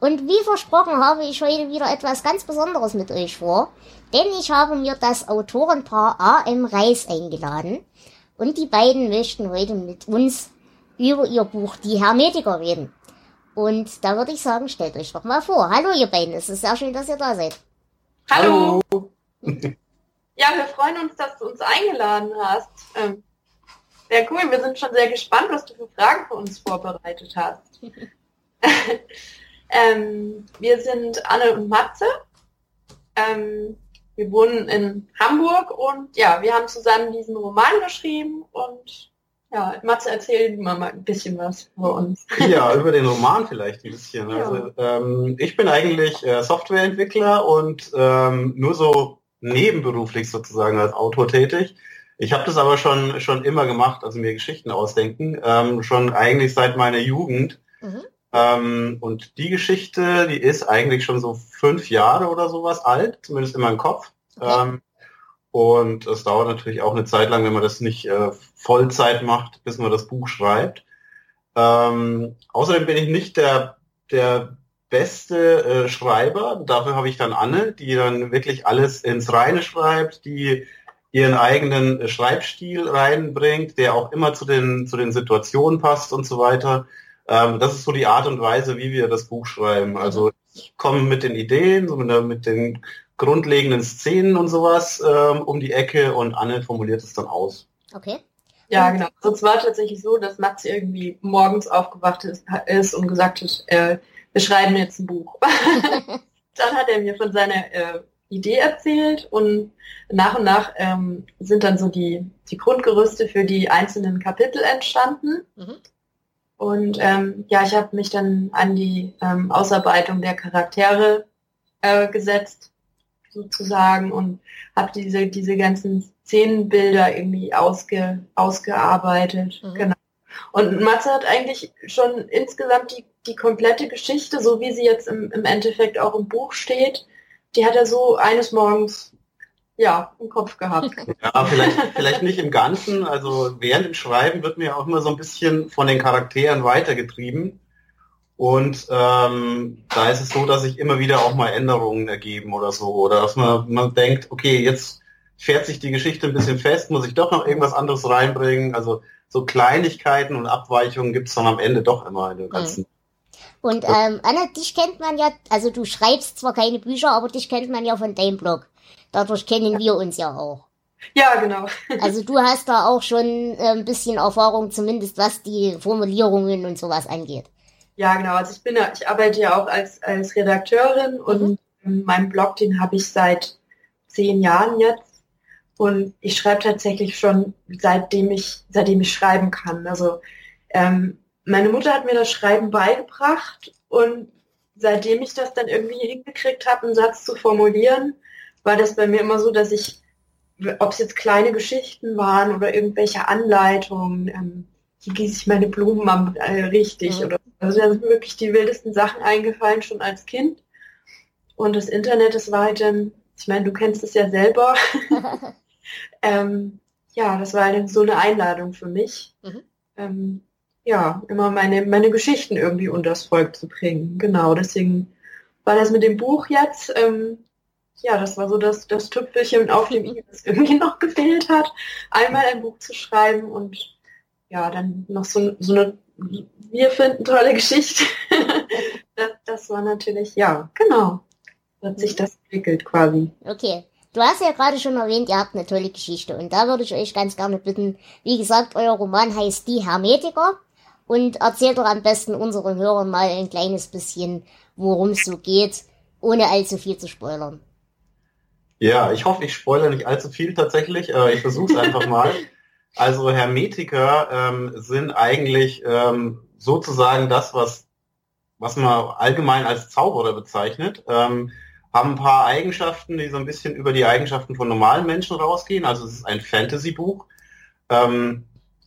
Und wie versprochen habe ich heute wieder etwas ganz Besonderes mit euch vor, denn ich habe mir das Autorenpaar A.M. Reis eingeladen und die beiden möchten heute mit uns über ihr Buch Die Hermetiker reden. Und da würde ich sagen, stellt euch doch mal vor. Hallo ihr beiden, es ist sehr schön, dass ihr da seid. Hallo. Ja, wir freuen uns, dass du uns eingeladen hast. Ähm, sehr cool, wir sind schon sehr gespannt, was du für Fragen für uns vorbereitet hast. ähm, wir sind Anne und Matze. Ähm, wir wohnen in Hamburg und ja, wir haben zusammen diesen Roman geschrieben und ja, Matze erzählt mal ein bisschen was über uns. Ja, über den Roman vielleicht ein bisschen. Ja. Also, ähm, ich bin eigentlich äh, Softwareentwickler und ähm, nur so nebenberuflich sozusagen als Autor tätig. Ich habe das aber schon schon immer gemacht, also mir Geschichten ausdenken, ähm, schon eigentlich seit meiner Jugend. Mhm. Ähm, und die Geschichte, die ist eigentlich schon so fünf Jahre oder sowas alt, zumindest in meinem Kopf. Ähm, und es dauert natürlich auch eine Zeit lang, wenn man das nicht äh, Vollzeit macht, bis man das Buch schreibt. Ähm, außerdem bin ich nicht der, der beste äh, Schreiber. Dafür habe ich dann Anne, die dann wirklich alles ins Reine schreibt, die ihren eigenen äh, Schreibstil reinbringt, der auch immer zu den, zu den Situationen passt und so weiter. Ähm, das ist so die Art und Weise, wie wir das Buch schreiben. Also ich komme mit den Ideen, so mit, der, mit den grundlegenden Szenen und sowas ähm, um die Ecke und Anne formuliert es dann aus. Okay. Ja, genau. Also es war tatsächlich so, dass Matze irgendwie morgens aufgewacht ist, ist und gesagt hat, äh, wir schreiben jetzt ein Buch. dann hat er mir von seiner äh, Idee erzählt und nach und nach ähm, sind dann so die, die Grundgerüste für die einzelnen Kapitel entstanden. Mhm. Und ähm, ja, ich habe mich dann an die ähm, Ausarbeitung der Charaktere äh, gesetzt, sozusagen, und habe diese, diese ganzen Szenenbilder irgendwie ausge, ausgearbeitet. Mhm. Genau. Und Matze hat eigentlich schon insgesamt die, die komplette Geschichte, so wie sie jetzt im, im Endeffekt auch im Buch steht, die hat er so eines Morgens ja, im Kopf gehabt. Ja, vielleicht, vielleicht nicht im Ganzen. Also während dem Schreiben wird mir auch immer so ein bisschen von den Charakteren weitergetrieben. Und ähm, da ist es so, dass sich immer wieder auch mal Änderungen ergeben oder so. Oder dass man, man denkt, okay, jetzt fährt sich die Geschichte ein bisschen fest, muss ich doch noch irgendwas anderes reinbringen. Also so Kleinigkeiten und Abweichungen gibt es dann am Ende doch immer in dem ganzen. Mhm. Und ähm, Anna, dich kennt man ja, also du schreibst zwar keine Bücher, aber dich kennt man ja von deinem Blog. Dadurch kennen wir uns ja auch. Ja, genau. Also du hast da auch schon äh, ein bisschen Erfahrung, zumindest was die Formulierungen und sowas angeht. Ja, genau. Also ich bin ja, ich arbeite ja auch als, als Redakteurin und mhm. mein Blog, den habe ich seit zehn Jahren jetzt. Und ich schreibe tatsächlich schon seitdem ich, seitdem ich schreiben kann. Also ähm, meine Mutter hat mir das Schreiben beigebracht und seitdem ich das dann irgendwie hingekriegt habe, einen Satz zu formulieren, war das bei mir immer so, dass ich, ob es jetzt kleine Geschichten waren oder irgendwelche Anleitungen, ähm, hier gieße ich meine Blumen am, äh, richtig mhm. oder also da sind wirklich die wildesten Sachen eingefallen schon als Kind. Und das Internet, das war halt dann, ich meine, du kennst es ja selber. ähm, ja, das war halt so eine Einladung für mich. Mhm. Ähm, ja, immer meine, meine Geschichten irgendwie unters Volk zu bringen. Genau, deswegen war das mit dem Buch jetzt, ähm, ja, das war so das, das Tüpfelchen auf dem i, das irgendwie noch gefehlt hat, einmal ein Buch zu schreiben und ja, dann noch so, so eine, wir finden tolle Geschichte. das, das war natürlich, ja, genau, hat sich das entwickelt quasi. Okay. Du hast ja gerade schon erwähnt, ihr habt eine tolle Geschichte und da würde ich euch ganz gerne bitten, wie gesagt, euer Roman heißt Die Hermetiker und erzählt doch am besten unseren Hörern mal ein kleines bisschen, worum es so geht, ohne allzu viel zu spoilern. Ja, ich hoffe, ich spoilere nicht allzu viel tatsächlich. Äh, ich versuche es einfach mal. Also Hermetiker ähm, sind eigentlich ähm, sozusagen das, was was man allgemein als Zauberer bezeichnet, ähm, haben ein paar Eigenschaften, die so ein bisschen über die Eigenschaften von normalen Menschen rausgehen. Also es ist ein Fantasy-Buch. Ähm,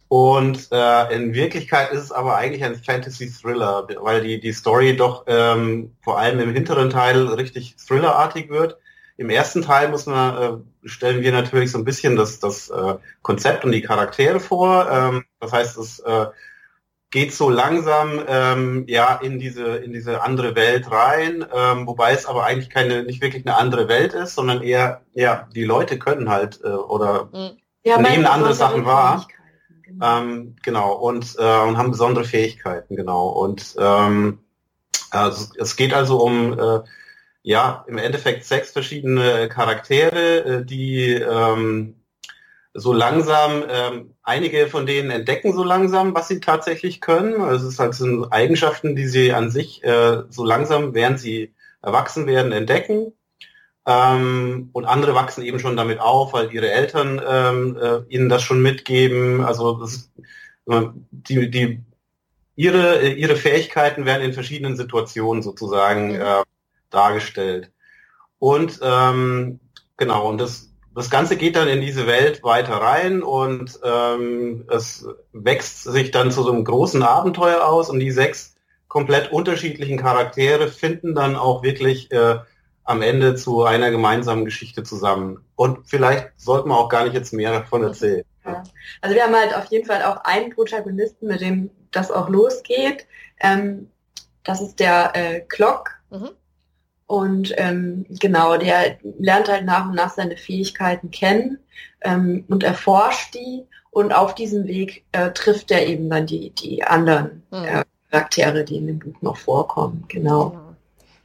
und äh, in Wirklichkeit ist es aber eigentlich ein Fantasy-Thriller, weil die, die Story doch ähm, vor allem im hinteren Teil richtig thrillerartig wird. Im ersten Teil muss man, äh, stellen wir natürlich so ein bisschen das, das äh, Konzept und die Charaktere vor. Ähm, das heißt, es äh, geht so langsam ähm, ja in diese in diese andere Welt rein, ähm, wobei es aber eigentlich keine nicht wirklich eine andere Welt ist, sondern eher ja die Leute können halt äh, oder ja, nehmen andere Sachen wahr. Genau. Ähm, genau, und, äh, und haben besondere Fähigkeiten, genau. Und ähm, also, es geht also um äh, ja im Endeffekt sechs verschiedene Charaktere, äh, die ähm, so langsam, ähm, einige von denen entdecken so langsam, was sie tatsächlich können. Also es ist halt so Eigenschaften, die sie an sich äh, so langsam, während sie erwachsen werden, entdecken. Ähm, und andere wachsen eben schon damit auf, weil ihre Eltern ähm, äh, ihnen das schon mitgeben. Also ist, die, die, ihre, ihre Fähigkeiten werden in verschiedenen Situationen sozusagen äh, dargestellt. Und ähm, genau, und das, das Ganze geht dann in diese Welt weiter rein und ähm, es wächst sich dann zu so einem großen Abenteuer aus und die sechs komplett unterschiedlichen Charaktere finden dann auch wirklich äh, am Ende zu einer gemeinsamen Geschichte zusammen. Und vielleicht sollten wir auch gar nicht jetzt mehr davon erzählen. Ja. Also wir haben halt auf jeden Fall auch einen Protagonisten, mit dem das auch losgeht. Ähm, das ist der äh, Clock. Mhm. Und ähm, genau, der lernt halt nach und nach seine Fähigkeiten kennen ähm, und erforscht die. Und auf diesem Weg äh, trifft er eben dann die, die anderen mhm. äh, Charaktere, die in dem Buch noch vorkommen. Genau. genau.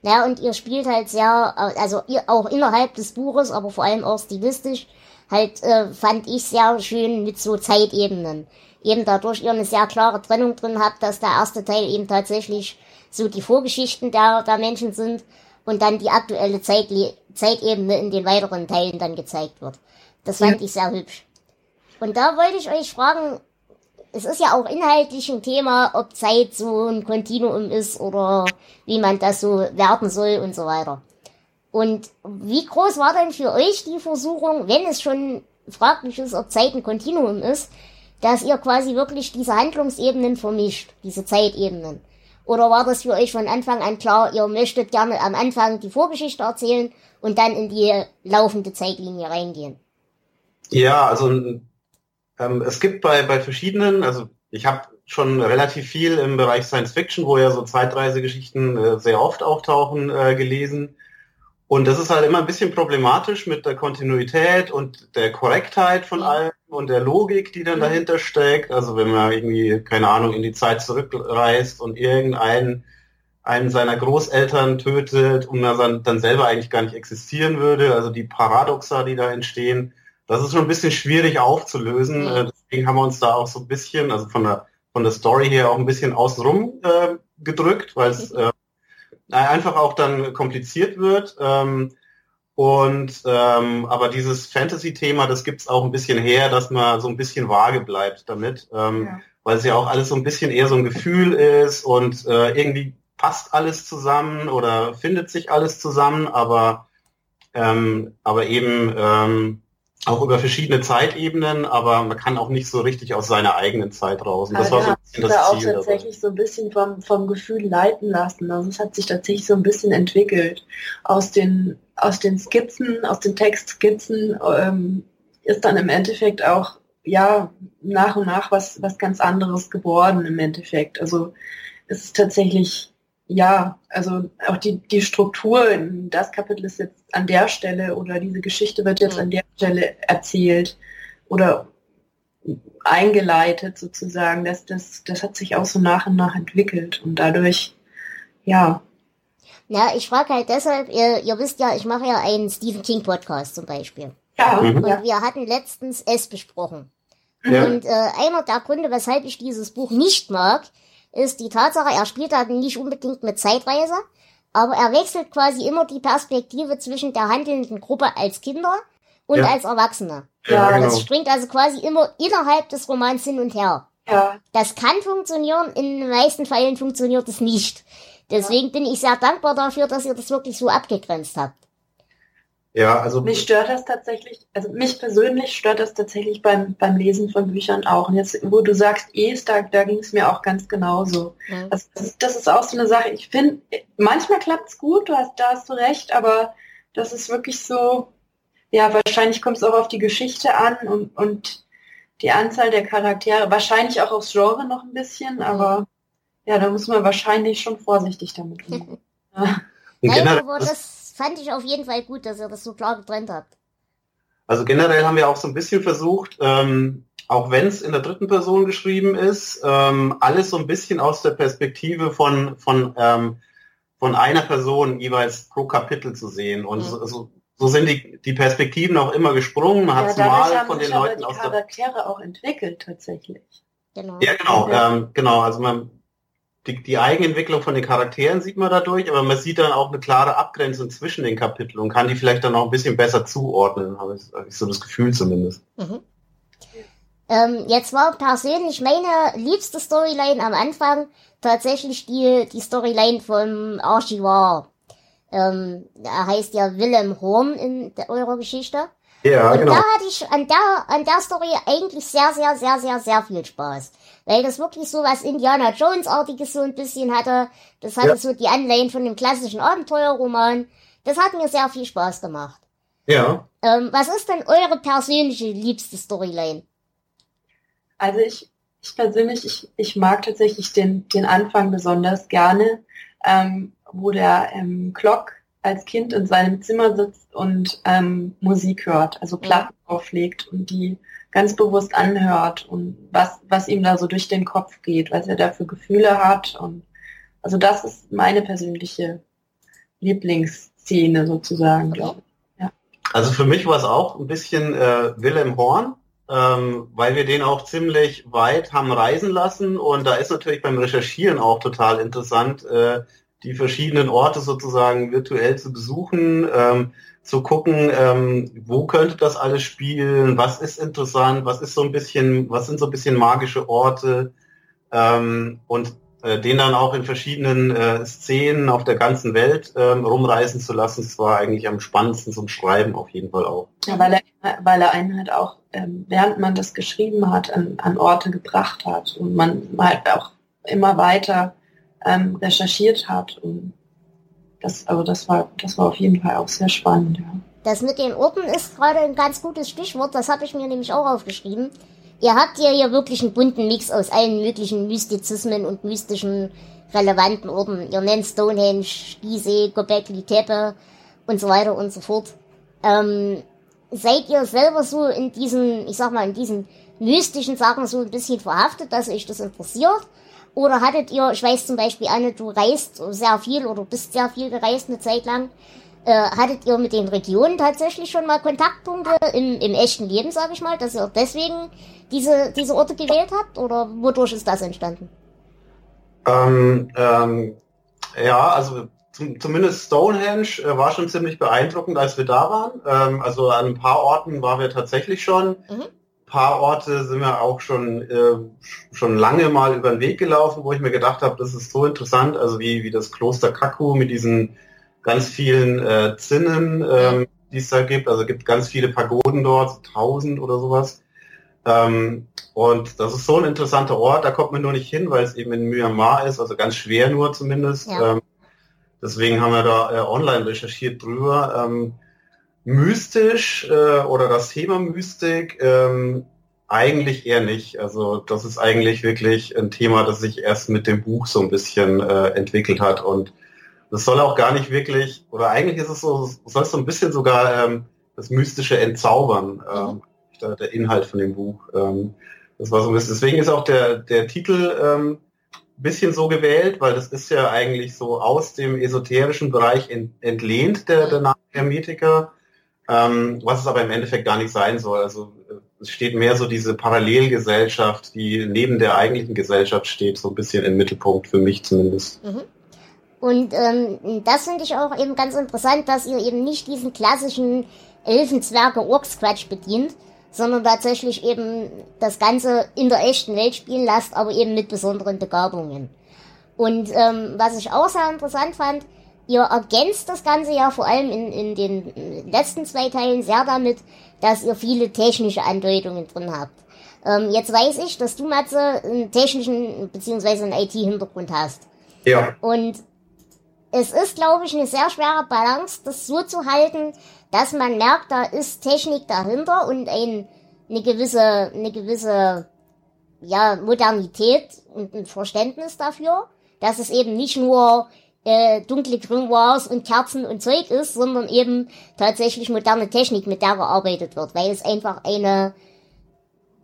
Ja, und ihr spielt halt sehr, also ihr auch innerhalb des Buches, aber vor allem auch stilistisch, halt äh, fand ich sehr schön mit so Zeitebenen. Eben dadurch ihr eine sehr klare Trennung drin habt, dass der erste Teil eben tatsächlich so die Vorgeschichten der, der Menschen sind und dann die aktuelle Zeit, Zeitebene in den weiteren Teilen dann gezeigt wird. Das fand ja. ich sehr hübsch. Und da wollte ich euch fragen, es ist ja auch inhaltlich ein Thema, ob Zeit so ein Kontinuum ist oder wie man das so werten soll und so weiter. Und wie groß war denn für euch die Versuchung, wenn es schon fraglich ist, ob Zeit ein Kontinuum ist, dass ihr quasi wirklich diese Handlungsebenen vermischt, diese Zeitebenen? Oder war das für euch von Anfang an klar, ihr möchtet gerne am Anfang die Vorgeschichte erzählen und dann in die laufende Zeitlinie reingehen? Ja, also ähm, es gibt bei, bei verschiedenen, also ich habe schon relativ viel im Bereich Science Fiction, wo ja so Zeitreisegeschichten äh, sehr oft auftauchen, äh, gelesen. Und das ist halt immer ein bisschen problematisch mit der Kontinuität und der Korrektheit von allem und der Logik, die dann mhm. dahinter steckt. Also wenn man irgendwie, keine Ahnung, in die Zeit zurückreist und irgendeinen einen seiner Großeltern tötet und man dann, selber eigentlich gar nicht existieren würde. Also die Paradoxa, die da entstehen, das ist schon ein bisschen schwierig aufzulösen. Mhm. Deswegen haben wir uns da auch so ein bisschen, also von der, von der Story her auch ein bisschen außenrum äh, gedrückt, weil es äh, einfach auch dann kompliziert wird. Ähm, und ähm, aber dieses Fantasy-Thema, das gibt's auch ein bisschen her, dass man so ein bisschen vage bleibt damit, ähm, ja. weil es ja auch alles so ein bisschen eher so ein Gefühl ist und äh, irgendwie passt alles zusammen oder findet sich alles zusammen, aber ähm, aber eben ähm, auch über verschiedene Zeitebenen, aber man kann auch nicht so richtig aus seiner eigenen Zeit raus. Und das war so ein bisschen das Ziel. auch tatsächlich so ein bisschen vom, vom Gefühl leiten lassen. Also es hat sich tatsächlich so ein bisschen entwickelt. Aus den, aus den Skizzen, aus den Textskizzen ähm, ist dann im Endeffekt auch ja nach und nach was, was ganz anderes geworden im Endeffekt. Also es ist tatsächlich ja, also auch die, die Struktur, das Kapitel ist jetzt an der Stelle oder diese Geschichte wird jetzt an der Stelle erzählt oder eingeleitet sozusagen. Das, das, das hat sich auch so nach und nach entwickelt und dadurch, ja. Ja, ich frage halt deshalb, ihr, ihr wisst ja, ich mache ja einen Stephen King Podcast zum Beispiel. Ja. Und mhm. wir hatten letztens es besprochen. Ja. Und äh, einer der Gründe, weshalb ich dieses Buch nicht mag, ist die Tatsache, er spielt halt nicht unbedingt mit Zeitreise, aber er wechselt quasi immer die Perspektive zwischen der handelnden Gruppe als Kinder und ja. als Erwachsene. Ja, genau. Das springt also quasi immer innerhalb des Romans hin und her. Ja. Das kann funktionieren, in den meisten Fällen funktioniert es nicht. Deswegen bin ich sehr dankbar dafür, dass ihr das wirklich so abgegrenzt habt. Ja, also Mich stört das tatsächlich, also mich persönlich stört das tatsächlich beim, beim Lesen von Büchern auch. Und jetzt, wo du sagst, es, da, da ging es mir auch ganz genauso. Ja. Das, das, ist, das ist auch so eine Sache. Ich finde, manchmal klappt es gut, du hast, da hast du recht, aber das ist wirklich so, ja, wahrscheinlich kommt es auch auf die Geschichte an und, und die Anzahl der Charaktere, wahrscheinlich auch aufs Genre noch ein bisschen, aber ja, da muss man wahrscheinlich schon vorsichtig damit umgehen. Ja. und generell, das fand ich auf jeden Fall gut, dass ihr das so klar getrennt habt. also generell haben wir auch so ein bisschen versucht, ähm, auch wenn es in der dritten Person geschrieben ist, ähm, alles so ein bisschen aus der Perspektive von, von, ähm, von einer Person jeweils pro Kapitel zu sehen. Und Mhm. so, so, so sind die, die Perspektiven auch immer gesprungen. Man hat Ja, dadurch mal von den sich aber Leuten die aus der Charaktere auch entwickelt tatsächlich. Genau. Ja, genau, Ja. ähm, genau. Also man, die, die Eigenentwicklung von den Charakteren sieht man dadurch, aber man sieht dann auch eine klare Abgrenzung zwischen den Kapiteln und kann die vielleicht dann auch ein bisschen besser zuordnen, habe ich, hab ich so das Gefühl zumindest. Mhm. Ähm, jetzt war persönlich meine liebste Storyline am Anfang tatsächlich die, die Storyline vom Archivar. Ähm, er heißt ja Willem Horn in der, eurer Geschichte. Ja, Und genau. da hatte ich an der, an der Story eigentlich sehr, sehr, sehr, sehr, sehr viel Spaß. Weil das wirklich so was Indiana Jones-artiges so ein bisschen hatte. Das hatte Ja. so die Anleihen von dem klassischen Abenteuerroman. Das hat mir sehr viel Spaß gemacht. Ja. Ähm, was ist denn eure persönliche liebste Storyline? Also ich, ich persönlich, ich, ich mag tatsächlich den, den Anfang besonders gerne, ähm, wo der ähm, Glock als Kind in seinem Zimmer sitzt und ähm, Musik hört, also Platten auflegt und die ganz bewusst anhört und was, was ihm da so durch den Kopf geht, was er da für Gefühle hat. Und also das ist meine persönliche Lieblingsszene sozusagen, glaube ich. Also für mich war es auch ein bisschen äh, Wilhelm Horn, ähm, weil wir den auch ziemlich weit haben reisen lassen und da ist natürlich beim Recherchieren auch total interessant, äh, die verschiedenen Orte sozusagen virtuell zu besuchen, ähm, zu gucken, ähm, wo könnte das alles spielen, was ist interessant, was ist so ein bisschen, was sind so ein bisschen magische Orte ähm, und äh, den dann auch in verschiedenen äh, Szenen auf der ganzen Welt ähm, rumreisen zu lassen, das war eigentlich am spannendsten zum Schreiben auf jeden Fall auch. Ja, weil er, weil er einen halt auch, ähm, während man das geschrieben hat, an, an Orte gebracht hat und man halt auch immer weiter ähm, recherchiert hat. Und das, also das war, das war auf jeden Fall auch sehr spannend, ja. Das mit den Orten ist gerade ein ganz gutes Stichwort, das habe ich mir nämlich auch aufgeschrieben. Ihr habt ja hier wirklich einen bunten Mix aus allen möglichen Mystizismen und mystischen relevanten Orten. Ihr nennt Stonehenge, Gizeh, Göbekli Tepe und so weiter und so fort. Ähm, seid ihr selber so in diesen, ich sag mal, in diesen mystischen Sachen so ein bisschen verhaftet, dass euch das interessiert? Oder hattet ihr, ich weiß zum Beispiel, Anne, du reist sehr viel oder bist sehr viel gereist eine Zeit lang. Äh, hattet ihr mit den Regionen tatsächlich schon mal Kontaktpunkte im, im echten Leben, sage ich mal, dass ihr deswegen diese, diese Orte gewählt habt? Oder wodurch ist das entstanden? Ähm, ähm, ja, also zum, zumindest Stonehenge äh, war schon ziemlich beeindruckend, als wir da waren. Ähm, also an ein paar Orten waren wir tatsächlich schon. Mhm. Ein paar Orte sind wir auch schon, äh, schon lange mal über den Weg gelaufen, wo ich mir gedacht habe, das ist so interessant, also wie, wie das Kloster Kaku mit diesen ganz vielen äh, Zinnen, ähm, die es da gibt. Also es gibt ganz viele Pagoden dort, tausend oder sowas. Ähm, und das ist so ein interessanter Ort, da kommt man nur nicht hin, weil es eben in Myanmar ist, also ganz schwer nur zumindest. Ja. Ähm, deswegen haben wir da äh, online recherchiert drüber. Ähm, mystisch äh, oder das Thema Mystik ähm, eigentlich eher nicht. Also das ist eigentlich wirklich ein Thema, das sich erst mit dem Buch so ein bisschen äh, entwickelt hat und das soll auch gar nicht wirklich, oder eigentlich ist es so, soll es so ein bisschen sogar ähm, das Mystische entzaubern, ähm, der, der Inhalt von dem Buch. Ähm, das war so ein bisschen, deswegen ist auch der, der Titel ähm, bisschen so gewählt, weil das ist ja eigentlich so aus dem esoterischen Bereich ent, entlehnt, der, der Name Hermetiker, ähm, was es aber im Endeffekt gar nicht sein soll. Also äh, es steht mehr so diese Parallelgesellschaft, die neben der eigentlichen Gesellschaft steht, so ein bisschen im Mittelpunkt, für mich zumindest. Mhm. Und ähm, das finde ich auch eben ganz interessant, dass ihr eben nicht diesen klassischen Elfenzwerge-Orks-Quatsch bedient, sondern tatsächlich eben das Ganze in der echten Welt spielen lasst, aber eben mit besonderen Begabungen. Und ähm, was ich auch sehr interessant fand, ihr ergänzt das Ganze ja vor allem in, in den letzten zwei Teilen sehr damit, dass ihr viele technische Andeutungen drin habt. Ähm, jetzt weiß ich, dass du, Matze, einen technischen bzw. einen IT-Hintergrund hast. Ja. Und es ist, glaube ich, eine sehr schwere Balance, das so zu halten, dass man merkt, da ist Technik dahinter und ein, eine gewisse, eine gewisse, ja, Modernität und ein Verständnis dafür, dass es eben nicht nur äh, dunkle Grimoires und Kerzen und Zeug ist, sondern eben tatsächlich moderne Technik, mit der gearbeitet wird, weil es einfach eine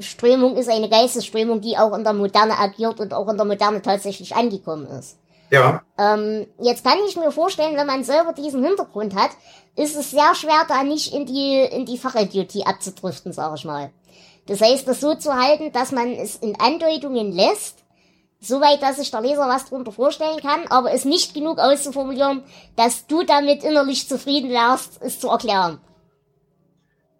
Strömung ist, eine Geistesströmung, die auch in der Moderne agiert und auch in der Moderne tatsächlich angekommen ist. Ja. Ähm, jetzt kann ich mir vorstellen, wenn man selber diesen Hintergrund hat, ist es sehr schwer, da nicht in die, in die Fachidiotie abzudriften, sag ich mal. Das heißt, das so zu halten, dass man es in Andeutungen lässt, soweit, dass sich der Leser was darunter vorstellen kann, aber es nicht genug auszuformulieren, dass du damit innerlich zufrieden wärst, es zu erklären.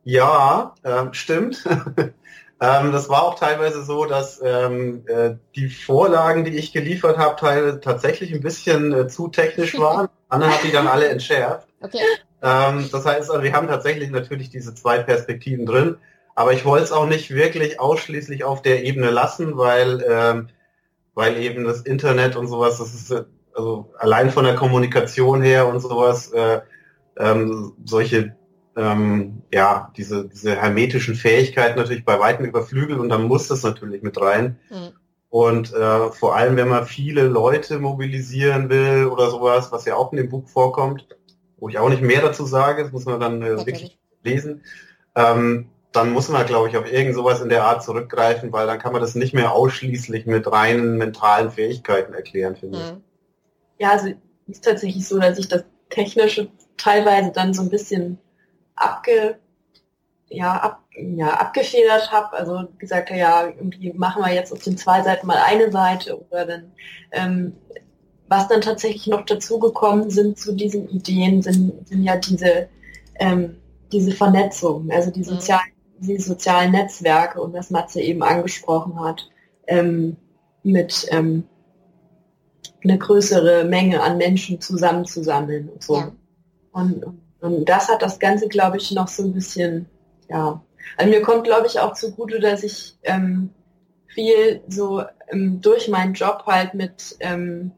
Ja, ähm, stimmt. ähm, das war auch teilweise so, dass ähm, äh, die Vorlagen, die ich geliefert habe, teilweise tatsächlich ein bisschen äh, zu technisch waren. Anderen habe ich dann alle entschärft. Okay. Ähm, das heißt, also, wir haben tatsächlich natürlich diese zwei Perspektiven drin, aber ich wollte es auch nicht wirklich ausschließlich auf der Ebene lassen, weil ähm, weil eben das Internet und sowas, das ist also allein von der Kommunikation her und sowas, äh, ähm, solche ähm, ja, diese, diese hermetischen Fähigkeiten natürlich bei weitem überflügelt und dann muss das natürlich mit rein. Mhm. Und äh, vor allem, wenn man viele Leute mobilisieren will oder sowas, was ja auch in dem Buch vorkommt, wo ich auch nicht mehr dazu sage, das muss man dann äh, wirklich lesen, ähm, dann muss man, glaube ich, auf irgend sowas in der Art zurückgreifen, weil dann kann man das nicht mehr ausschließlich mit reinen mentalen Fähigkeiten erklären, finde ich. Mhm. Ja, also ist tatsächlich so, dass ich das Technische teilweise dann so ein bisschen abge, ja, ab, ja, abgefedert habe. Also gesagt, ja, irgendwie machen wir jetzt auf den zwei Seiten mal eine Seite oder dann ähm, was dann tatsächlich noch dazugekommen sind zu diesen Ideen, sind, sind ja diese, ähm, diese Vernetzung, also die mhm. sozialen die sozialen Netzwerke und was Matze eben angesprochen hat, ähm, mit ähm, eine größere Menge an Menschen zusammenzusammeln und so. Ja. Und, und das hat das Ganze, glaube ich, noch so ein bisschen, ja. Also mir kommt, glaube ich, auch zugute, dass ich ähm, viel so ähm, durch meinen Job halt mit ähm,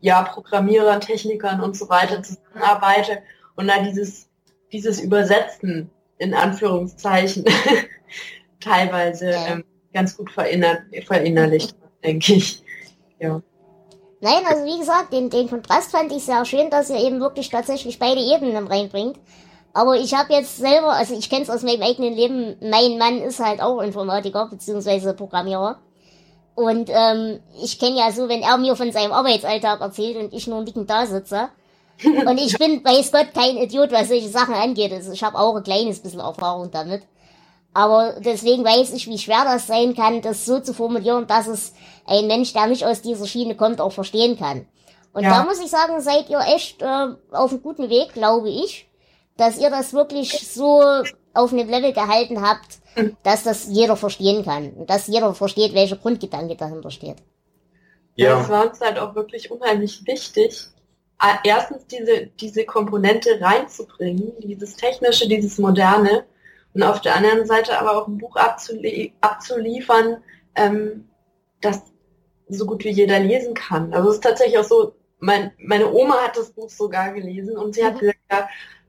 ja, Programmierern, Technikern und so weiter zusammenarbeite und da dieses, dieses Übersetzen in Anführungszeichen teilweise ja. ähm, ganz gut verinner verinnerlicht, denke ich. Ja. Nein, also wie gesagt, den, den Kontrast fand ich sehr schön, dass ihr eben wirklich tatsächlich beide Ebenen reinbringt. Aber ich habe jetzt selber, also ich kenne es aus meinem eigenen Leben, mein Mann ist halt auch Informatiker bzw. Programmierer. Und ähm, ich kenne ja so, wenn er mir von seinem Arbeitsalltag erzählt und ich nur nickend da sitze, und ich bin, weiß Gott, kein Idiot, was solche Sachen angeht. Also ich habe auch ein kleines bisschen Erfahrung damit. Aber deswegen weiß ich, wie schwer das sein kann, das so zu formulieren, dass es ein Mensch, der nicht aus dieser Schiene kommt, auch verstehen kann. Und ja. da muss ich sagen, seid ihr echt äh, auf einem guten Weg, glaube ich, dass ihr das wirklich so auf einem Level gehalten habt, dass das jeder verstehen kann. Und dass jeder versteht, welcher Grundgedanke dahinter steht. Ja, ja das war uns halt auch wirklich unheimlich wichtig, erstens diese, diese Komponente reinzubringen, dieses Technische, dieses Moderne und auf der anderen Seite aber auch ein Buch abzulie abzuliefern, ähm, das so gut wie jeder lesen kann. Also es ist tatsächlich auch so, mein, meine Oma hat das Buch sogar gelesen und sie hat mhm. gesagt, ja,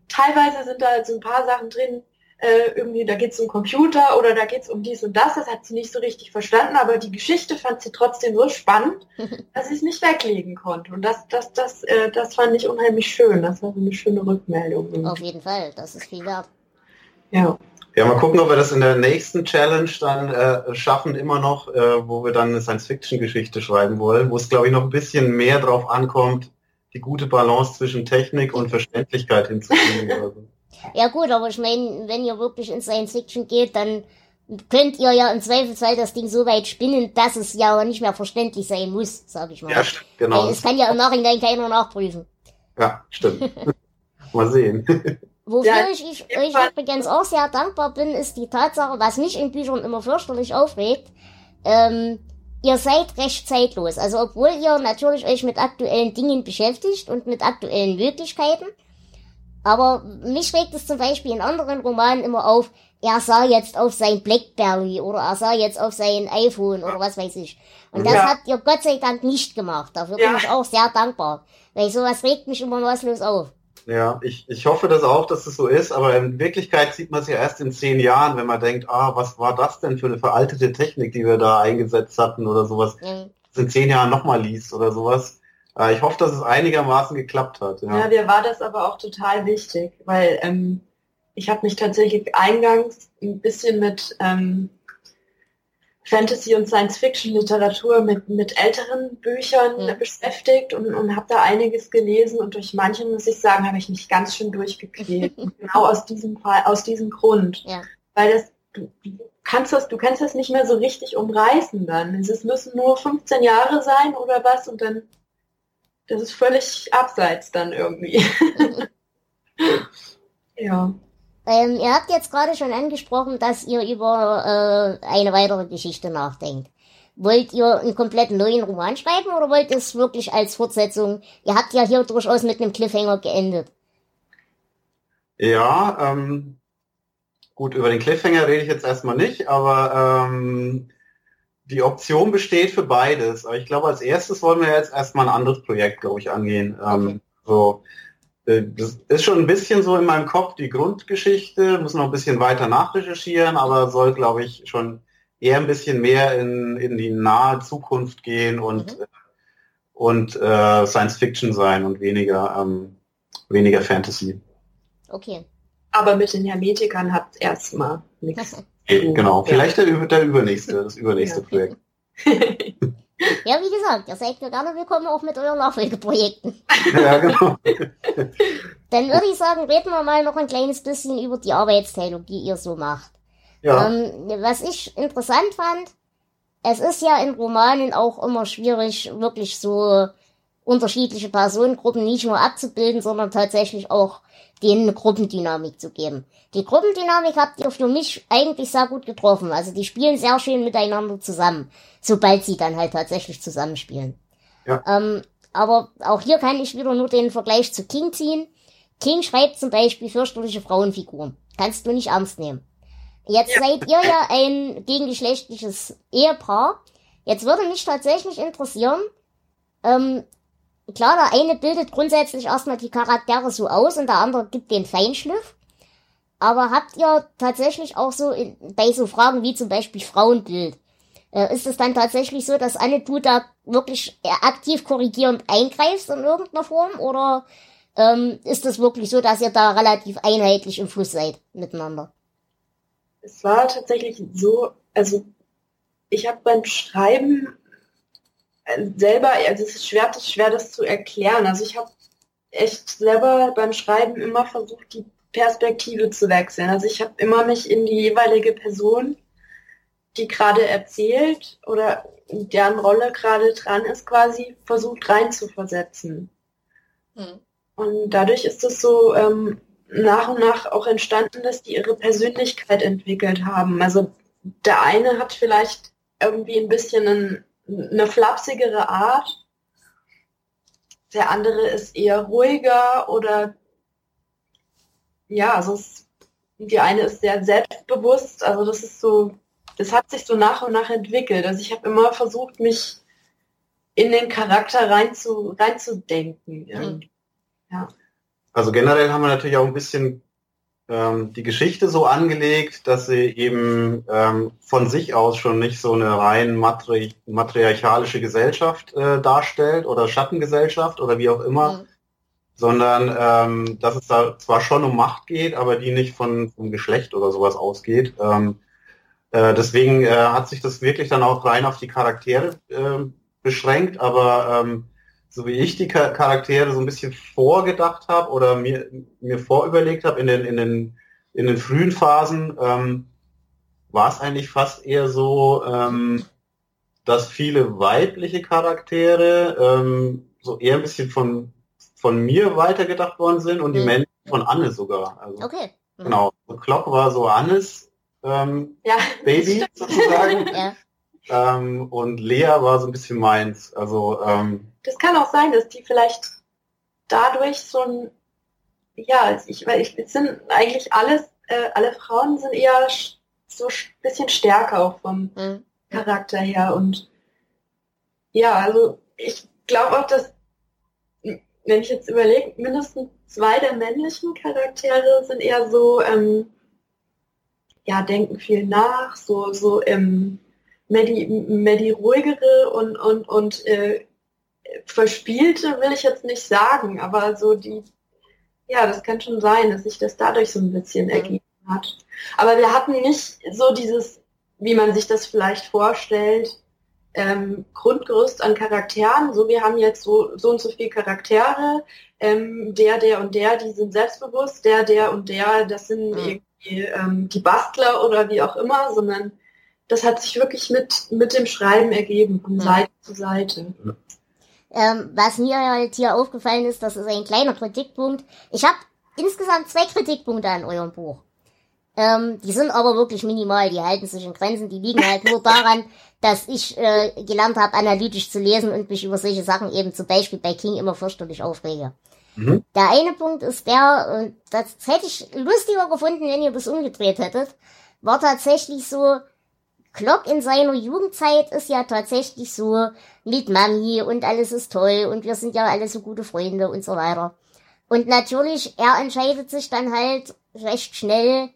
teilweise sind da so ein paar Sachen drin, äh, irgendwie, da geht es um Computer oder da geht es um dies und das. Das hat sie nicht so richtig verstanden, aber die Geschichte fand sie trotzdem so spannend, dass sie es nicht weglegen konnte. Und das, das, das, äh, das fand ich unheimlich schön. Das war so eine schöne Rückmeldung. Auf jeden Fall, das ist viel wert. Ja. Ja, mal gucken, ob wir das in der nächsten Challenge dann äh, schaffen, immer noch, äh, wo wir dann eine Science-Fiction-Geschichte schreiben wollen, wo es, glaube ich, noch ein bisschen mehr drauf ankommt, die gute Balance zwischen Technik und Verständlichkeit hinzukriegen. Ja gut, aber ich meine, wenn ihr wirklich in Science Fiction geht, dann könnt ihr ja im Zweifelsfall das Ding so weit spinnen, dass es ja nicht mehr verständlich sein muss, sag ich mal. Ja, genau. Weil es kann ja im Nachhinein keiner nachprüfen. Ja, stimmt. mal sehen. Wofür ja, ich, ich euch übrigens auch sehr dankbar bin, ist die Tatsache, was mich in Büchern immer fürchterlich aufregt. Ähm, ihr seid recht zeitlos. Also obwohl ihr natürlich euch mit aktuellen Dingen beschäftigt und mit aktuellen Möglichkeiten. Aber mich regt es zum Beispiel in anderen Romanen immer auf, er sah jetzt auf sein Blackberry oder er sah jetzt auf sein iPhone oder was weiß ich. Und das Ja. habt ihr Gott sei Dank nicht gemacht. Dafür bin Ja. ich auch sehr dankbar. Weil sowas regt mich immer maßlos auf. Ja, ich, ich hoffe das auch, dass es so ist, aber in Wirklichkeit sieht man es ja erst in zehn Jahren, wenn man denkt, ah, was war das denn für eine veraltete Technik, die wir da eingesetzt hatten oder sowas, das in zehn Jahren nochmal liest oder sowas. Äh, Ich hoffe, dass es einigermaßen geklappt hat. Ja, Ja. mir war das aber auch total wichtig, weil ähm, ich habe mich tatsächlich eingangs ein bisschen mit ähm, Fantasy- und Science-Fiction-Literatur mit, mit älteren Büchern Mhm. beschäftigt und, und habe da einiges gelesen und durch manche, muss ich sagen, habe ich mich ganz schön durchgequält. Genau aus diesem Fall, aus diesem Grund. Ja. Weil das, du, du kannst das, du kannst das nicht mehr so richtig umreißen dann. Es müssen nur 15 Jahre sein oder was und dann, das ist völlig abseits dann irgendwie. ja. Ähm, ihr habt jetzt gerade schon angesprochen, dass ihr über äh, eine weitere Geschichte nachdenkt. Wollt ihr einen komplett neuen Roman schreiben oder wollt ihr es wirklich als Fortsetzung? Ihr habt ja hier durchaus mit einem Cliffhanger geendet. Ja, ähm, gut, über den Cliffhanger rede ich jetzt erstmal nicht, aber ähm, die Option besteht für beides. Aber ich glaube, als erstes wollen wir jetzt erstmal ein anderes Projekt, glaube ich, angehen. Ähm, Okay. so, äh, das ist schon ein bisschen so in meinem Kopf die Grundgeschichte, muss noch ein bisschen weiter nachrecherchieren, aber soll, glaube ich, schon eher ein bisschen mehr in, in die nahe Zukunft gehen und, Mhm. und äh, Science Fiction sein und weniger, ähm, weniger Fantasy. Okay. Aber mit den Hermetikern hat es erstmal nichts. Äh, Genau, vielleicht der, der übernächste, das übernächste Ja. Projekt. Ja, wie gesagt, ihr seid mir gerne willkommen auch mit euren Nachfolgeprojekten. Ja, genau. Dann würde ich sagen, reden wir mal noch ein kleines bisschen über die Arbeitsteilung, die ihr so macht. Ja, Ähm, was ich interessant fand, es ist ja in Romanen auch immer schwierig, wirklich so unterschiedliche Personengruppen nicht nur abzubilden, sondern tatsächlich auch denen eine Gruppendynamik zu geben. Die Gruppendynamik habt ihr für mich eigentlich sehr gut getroffen. Also die spielen sehr schön miteinander zusammen, sobald sie dann halt tatsächlich zusammenspielen. Ja. Ähm, aber auch hier kann ich wieder nur den Vergleich zu King ziehen. King schreibt zum Beispiel fürchterliche Frauenfiguren. Kannst du nicht ernst nehmen. Jetzt seid ihr ja ein gegengeschlechtliches Ehepaar. Jetzt würde mich tatsächlich interessieren, ähm, klar, der eine bildet grundsätzlich erstmal die Charaktere so aus und der andere gibt den Feinschliff. Aber habt ihr tatsächlich auch so in, bei so Fragen wie zum Beispiel Frauenbild, äh, ist es dann tatsächlich so, dass Anne, du da wirklich äh, aktiv korrigierend eingreifst in irgendeiner Form? Oder ähm, ist es wirklich so, dass ihr da relativ einheitlich im Fluss seid miteinander? Es war tatsächlich so, also ich habe beim Schreiben selber, also es ist schwer, das schwer das zu erklären. Also ich habe echt selber beim Schreiben immer versucht, die Perspektive zu wechseln. Also ich habe immer mich in die jeweilige Person, die gerade erzählt oder deren Rolle gerade dran ist, quasi versucht reinzuversetzen. Hm. Und dadurch ist es so ähm, nach und nach auch entstanden, dass die ihre Persönlichkeit entwickelt haben. Also der eine hat vielleicht irgendwie ein bisschen ein, eine flapsigere Art. Der andere ist eher ruhiger oder ja, also es, die eine ist sehr selbstbewusst. Also das ist so, das hat sich so nach und nach entwickelt. Also ich habe immer versucht, mich in den Charakter rein zu, reinzudenken. irgendwie. also generell haben wir natürlich auch ein bisschen ähm, die Geschichte so angelegt, dass sie eben ähm, von sich aus schon nicht so eine rein matri matriarchalische Gesellschaft äh, darstellt oder Schattengesellschaft oder wie auch immer, Mhm. sondern ähm, dass es da zwar schon um Macht geht, aber die nicht von vom Geschlecht oder sowas ausgeht. Ähm, äh, deswegen äh, hat sich das wirklich dann auch rein auf die Charaktere äh, beschränkt, aber ähm, so wie ich die Cha- Charaktere so ein bisschen vorgedacht habe oder mir, mir vorüberlegt habe in den, in, den, in den frühen Phasen, ähm, war es eigentlich fast eher so, ähm, dass viele weibliche Charaktere ähm, so eher ein bisschen von, von mir weitergedacht worden sind und die Mhm. Menschen von Anne sogar. Also, Okay. Mhm. Genau. So Klock war so Annes ähm, Ja, Baby sozusagen. Ja. ähm, und Lea war so ein bisschen meins. Also ähm, das kann auch sein, dass die vielleicht dadurch so ein, ja, ich, weil ich, es sind eigentlich alles, äh, alle Frauen sind eher so ein bisschen stärker auch vom mhm. Charakter her und ja, also ich glaube auch, dass wenn ich jetzt überlege, mindestens zwei der männlichen Charaktere sind eher so, ähm, ja, denken viel nach, so, so ähm, mehr, die, mehr die ruhigere und, und, und äh, verspielte will ich jetzt nicht sagen, aber so die, ja, das kann schon sein, dass sich das dadurch so ein bisschen ergeben hat. Aber wir hatten nicht so dieses, wie man sich das vielleicht vorstellt, ähm, Grundgerüst an Charakteren. So, wir haben jetzt so, so und so viele Charaktere. Ähm, der, der und der, die sind selbstbewusst. Der, der und der, das sind mhm. irgendwie ähm, die Bastler oder wie auch immer, sondern das hat sich wirklich mit, mit dem Schreiben ergeben, von mhm. Seite zu Seite. Ähm, was mir halt hier aufgefallen ist, das ist ein kleiner Kritikpunkt. Ich habe insgesamt zwei Kritikpunkte an eurem Buch. Ähm, die sind aber wirklich minimal, die halten sich in Grenzen, die liegen halt nur daran, dass ich äh, gelernt habe, analytisch zu lesen und mich über solche Sachen eben zum Beispiel bei King immer fürchterlich aufrege. Mhm. Der eine Punkt ist der, und das hätte ich lustiger gefunden, wenn ihr das umgedreht hättet, war tatsächlich so, Glock in seiner Jugendzeit ist ja tatsächlich so mit Mami und alles ist toll und wir sind ja alle so gute Freunde und so weiter. Und natürlich, er entscheidet sich dann halt recht schnell,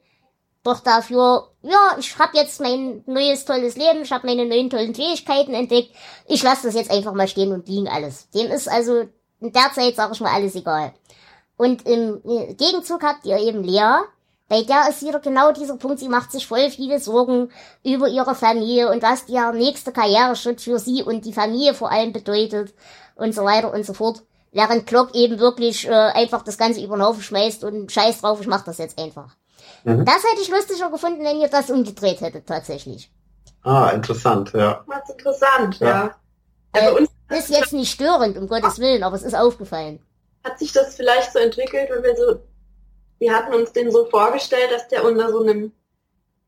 doch dafür, ja, ich habe jetzt mein neues tolles Leben, ich habe meine neuen tollen Fähigkeiten entdeckt, ich lasse das jetzt einfach mal stehen und liegen alles. Dem ist also in der Zeit, sag ich mal, alles egal. Und im Gegenzug habt ihr eben Lea, bei der ist wieder genau dieser Punkt, sie macht sich voll viele Sorgen über ihre Familie und was der nächste Karriereschritt für sie und die Familie vor allem bedeutet und so weiter und so fort. Während Glock eben wirklich äh, einfach das Ganze über den Haufen schmeißt und scheiß drauf, ich mach das jetzt einfach. Mhm. Das hätte ich lustiger gefunden, wenn ihr das umgedreht hättet, tatsächlich. Ah, interessant, ja. Das ist interessant, ja. ja. Also uns ist jetzt nicht störend, um Gottes Willen, aber es ist aufgefallen. Hat sich das vielleicht so entwickelt, wenn wir so, wir hatten uns den so vorgestellt, dass der unter so einem,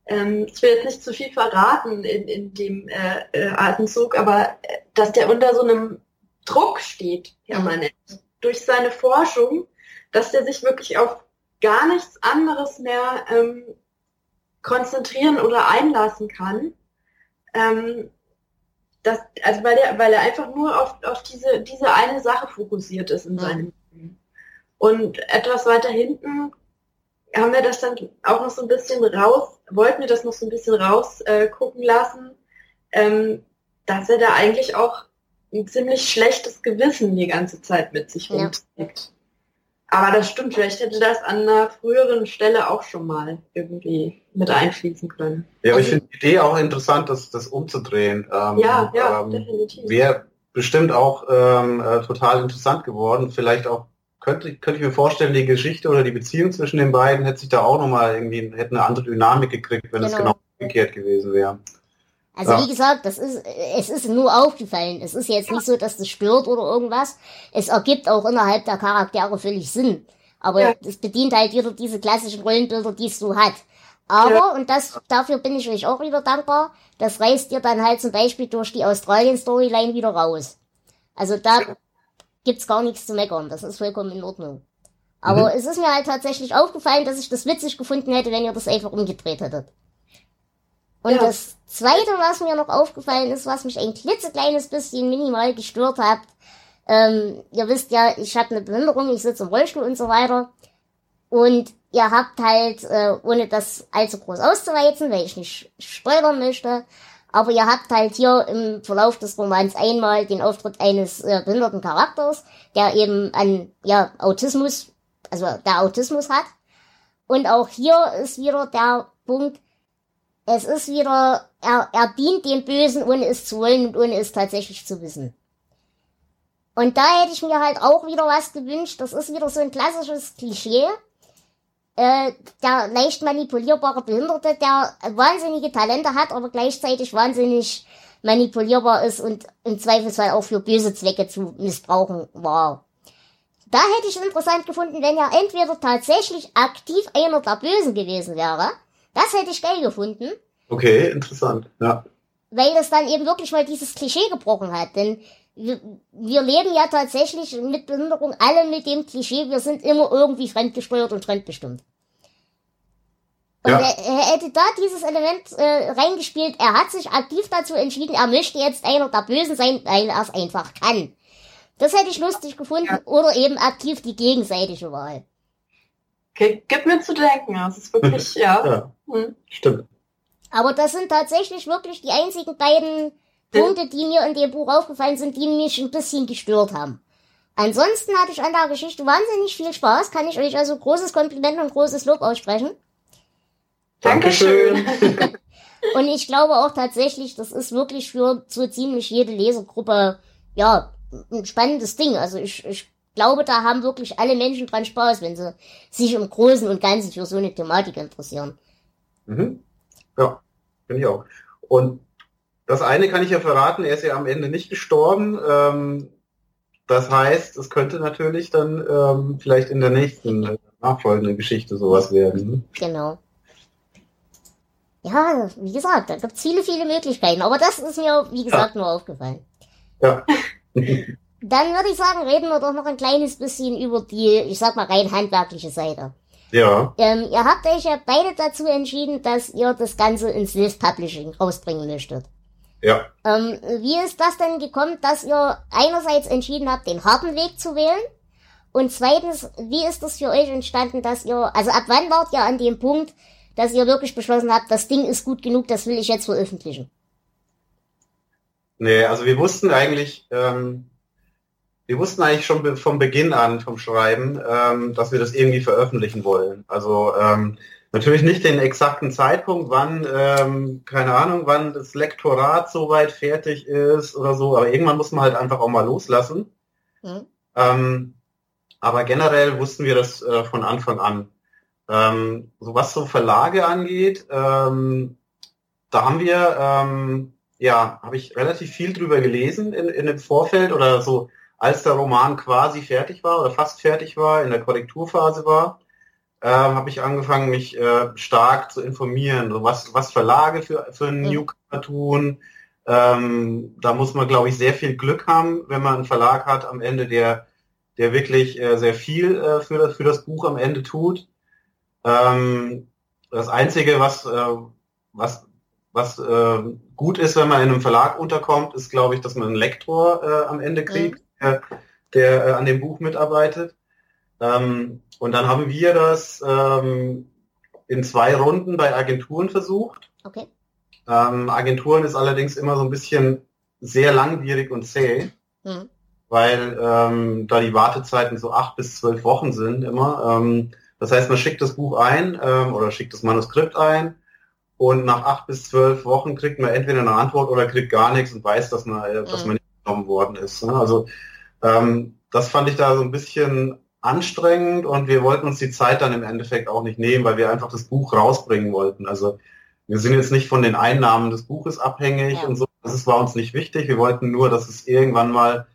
ähm, ich will jetzt nicht zu viel verraten in, in dem äh, äh, Atemzug, aber äh, dass der unter so einem Druck steht, permanent, mhm. durch seine Forschung, dass der sich wirklich auf gar nichts anderes mehr ähm, konzentrieren oder einlassen kann. Ähm, das, also weil er, weil er einfach nur auf, auf diese, diese eine Sache fokussiert ist in seinem Leben. Und etwas weiter hinten haben wir das dann auch noch so ein bisschen raus, wollten wir das noch so ein bisschen raus äh, gucken lassen, ähm, dass er da eigentlich auch ein ziemlich schlechtes Gewissen die ganze Zeit mit sich rumträgt. Ja. Aber das stimmt, vielleicht hätte das an einer früheren Stelle auch schon mal irgendwie mit einfließen können. Ja, aber also, ich finde die Idee auch interessant, das, das umzudrehen. Ähm, ja, ja, ähm, definitiv. Wäre bestimmt auch ähm, äh, total interessant geworden. Vielleicht auch könnte, könnte ich mir vorstellen, die Geschichte oder die Beziehung zwischen den beiden hätte sich da auch nochmal irgendwie, hätte eine andere Dynamik gekriegt, wenn es genau. genau umgekehrt gewesen wäre. Also ja. wie gesagt, das ist, es ist nur aufgefallen. Es ist jetzt nicht so, dass das stört oder irgendwas. Es ergibt auch innerhalb der Charaktere völlig Sinn. Aber ja. es bedient halt wieder diese klassischen Rollenbilder, die es so hat. Aber, ja. und das, dafür bin ich euch auch wieder dankbar, das reißt ihr dann halt zum Beispiel durch die Australien-Storyline wieder raus. Also da gibt's gar nichts zu meckern. Das ist vollkommen in Ordnung. Aber mhm. es ist mir halt tatsächlich aufgefallen, dass ich das witzig gefunden hätte, wenn ihr das einfach umgedreht hättet. Und ja. das Zweite, was mir noch aufgefallen ist, was mich ein klitzekleines bisschen minimal gestört hat, ähm, ihr wisst ja, ich habe eine Behinderung, ich sitze im Rollstuhl und so weiter. Und ihr habt halt, äh, ohne das allzu groß auszureizen, weil ich nicht spoilern möchte, aber ihr habt halt hier im Verlauf des Romans einmal den Auftritt eines äh, behinderten Charakters, der eben an ja, Autismus, also der Autismus hat. Und auch hier ist wieder der Punkt, es ist wieder, er, er dient dem Bösen, ohne es zu wollen und ohne es tatsächlich zu wissen. Und da hätte ich mir halt auch wieder was gewünscht. Das ist wieder so ein klassisches Klischee. Äh, der leicht manipulierbare Behinderte, der wahnsinnige Talente hat, aber gleichzeitig wahnsinnig manipulierbar ist und im Zweifelsfall auch für böse Zwecke zu missbrauchen war. Da hätte ich es interessant gefunden, wenn er entweder tatsächlich aktiv einer der Bösen gewesen wäre, das hätte ich geil gefunden. Okay, interessant, ja. weil das dann eben wirklich mal dieses Klischee gebrochen hat. Denn wir, wir leben ja tatsächlich mit Behinderung alle mit dem Klischee, wir sind immer irgendwie fremdgesteuert und fremdbestimmt. Und Ja. er, er hätte da dieses Element äh, reingespielt, er hat sich aktiv dazu entschieden, er möchte jetzt einer der Bösen sein, weil er es einfach kann. Das hätte ich lustig gefunden, Ja. oder eben aktiv die gegenseitige Wahl. Okay, gib mir zu denken. Das ist wirklich, ja. Ja, Hm. stimmt. Aber das sind tatsächlich wirklich die einzigen beiden Punkte, die mir in dem Buch aufgefallen sind, die mich ein bisschen gestört haben. Ansonsten hatte ich an der Geschichte wahnsinnig viel Spaß, kann ich euch also großes Kompliment und großes Lob aussprechen. Dankeschön. Und ich glaube auch tatsächlich, das ist wirklich für so ziemlich jede Lesergruppe, ja, ein spannendes Ding. Also ich, ich glaube, da haben wirklich alle Menschen dran Spaß, wenn sie sich im Großen und Ganzen für so eine Thematik interessieren. Mhm. Ja, finde ich auch. Und das eine kann ich ja verraten, er ist ja am Ende nicht gestorben. Ähm, das heißt, es könnte natürlich dann ähm, vielleicht in der nächsten äh, nachfolgenden Geschichte sowas werden. ne? Genau. Ja, wie gesagt, da gibt's viele, viele Möglichkeiten. Aber das ist mir, wie gesagt, nur aufgefallen. Ja. Dann würde ich sagen, reden wir doch noch ein kleines bisschen über die, ich sag mal, rein handwerkliche Seite. ja. Ähm, ihr habt euch ja beide dazu entschieden, dass ihr das Ganze ins Self-Publishing rausbringen möchtet. Ja. Ähm, wie ist das denn gekommen, dass ihr einerseits entschieden habt, den harten Weg zu wählen? Und zweitens, wie ist das für euch entstanden, dass ihr, also ab wann wart ihr an dem Punkt, dass ihr wirklich beschlossen habt, das Ding ist gut genug, das will ich jetzt veröffentlichen? Nee, also wir wussten eigentlich, ähm, wir wussten eigentlich schon vom Beginn an, vom Schreiben, ähm, dass wir das irgendwie veröffentlichen wollen. Also ähm, natürlich nicht den exakten Zeitpunkt, wann, ähm, keine Ahnung, wann das Lektorat soweit fertig ist oder so, aber irgendwann muss man halt einfach auch mal loslassen. Hm? Ähm, aber generell wussten wir das äh, von Anfang an. Ähm, so was so Verlage angeht, ähm, da haben wir, ähm, ja, habe ich relativ viel drüber gelesen in, in dem Vorfeld oder so, als der Roman quasi fertig war oder fast fertig war, in der Korrekturphase war, ähm, habe ich angefangen, mich äh, stark zu informieren, so was, was Verlage für, für einen Mhm. Newcomer tun. Ähm, da muss man, glaube ich, sehr viel Glück haben, wenn man einen Verlag hat am Ende, der, der wirklich äh, sehr viel äh, für, das, für das Buch am Ende tut. Ähm, das Einzige, was, äh, was, was äh, gut ist, wenn man in einem Verlag unterkommt, ist, glaube ich, dass man einen Lektor äh, am Ende kriegt, der, der äh, an dem Buch mitarbeitet. Ähm, und dann haben wir das ähm, in zwei Runden bei Agenturen versucht. Okay. Ähm, Agenturen ist allerdings immer so ein bisschen sehr langwierig und zäh, Hm. weil ähm, da die Wartezeiten so acht bis zwölf Wochen sind immer. Ähm, das heißt, man schickt das Buch ein ähm, oder schickt das Manuskript ein und nach acht bis zwölf Wochen kriegt man entweder eine Antwort oder kriegt gar nichts und weiß, dass man, äh, dass Mhm. man nicht genommen worden ist. Ne? Also ähm, das fand ich da so ein bisschen anstrengend und wir wollten uns die Zeit dann im Endeffekt auch nicht nehmen, weil wir einfach das Buch rausbringen wollten. Also wir sind jetzt nicht von den Einnahmen des Buches abhängig Ja. und so. Das war uns nicht wichtig. Wir wollten nur, dass es irgendwann mal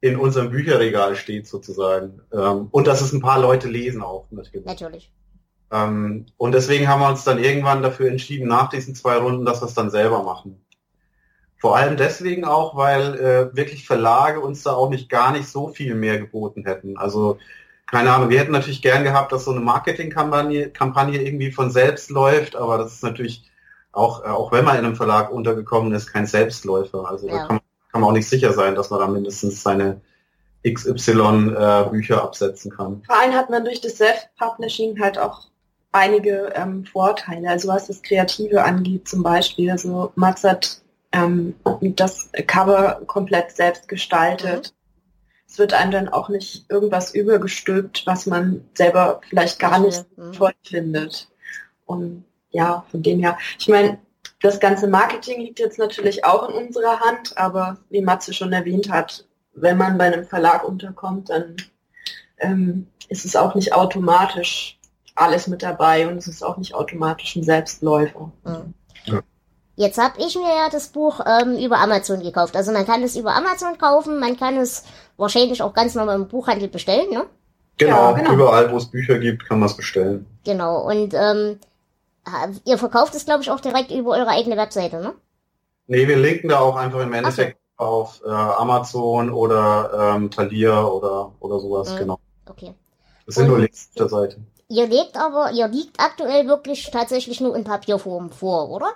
in unserem Bücherregal steht sozusagen. Ähm, und dass es ein paar Leute lesen auch natürlich. Natürlich. Ähm, und deswegen haben wir uns dann irgendwann dafür entschieden, nach diesen zwei Runden, dass wir es dann selber machen. Vor allem deswegen auch, weil äh, wirklich Verlage uns da auch nicht gar nicht so viel mehr geboten hätten. Also keine Ahnung, wir hätten natürlich gern gehabt, dass so eine Marketingkampagne Kampagne irgendwie von selbst läuft, aber das ist natürlich auch, äh, auch wenn man in einem Verlag untergekommen ist, kein Selbstläufer. Also da Ja. kann, man- kann man auch nicht sicher sein, dass man da mindestens seine XY äh, absetzen kann. Vor allem hat man durch das Self-Publishing halt auch einige ähm, Vorteile. Also was das Kreative angeht zum Beispiel. Also Max hat ähm, das Cover komplett selbst gestaltet. Es wird einem dann auch nicht irgendwas übergestülpt, was man selber vielleicht gar nicht Mhm. toll findet. Und ja, von dem her, ich meine, das ganze Marketing liegt jetzt natürlich auch in unserer Hand, aber wie Matze schon erwähnt hat, wenn man bei einem Verlag unterkommt, dann ähm, ist es auch nicht automatisch alles mit dabei und es ist auch nicht automatisch ein Selbstläufer. Mhm. Ja. Jetzt habe ich mir ja das Buch ähm, über Amazon gekauft. Also man kann es über Amazon kaufen, man kann es wahrscheinlich auch ganz normal im Buchhandel bestellen, ne? Genau, Ja, genau. überall, wo es Bücher gibt, kann man es bestellen. Genau. Und ähm, ha- ihr verkauft es, glaube ich, auch direkt über eure eigene Webseite, ne? Nee, wir linken da auch einfach im Endeffekt so. auf äh, Amazon oder ähm, Thalia oder, oder sowas, mhm. genau. Okay. Das sind Und nur Links auf der Seite. Ihr legt aber, ihr liegt aktuell wirklich tatsächlich nur in Papierform vor, oder?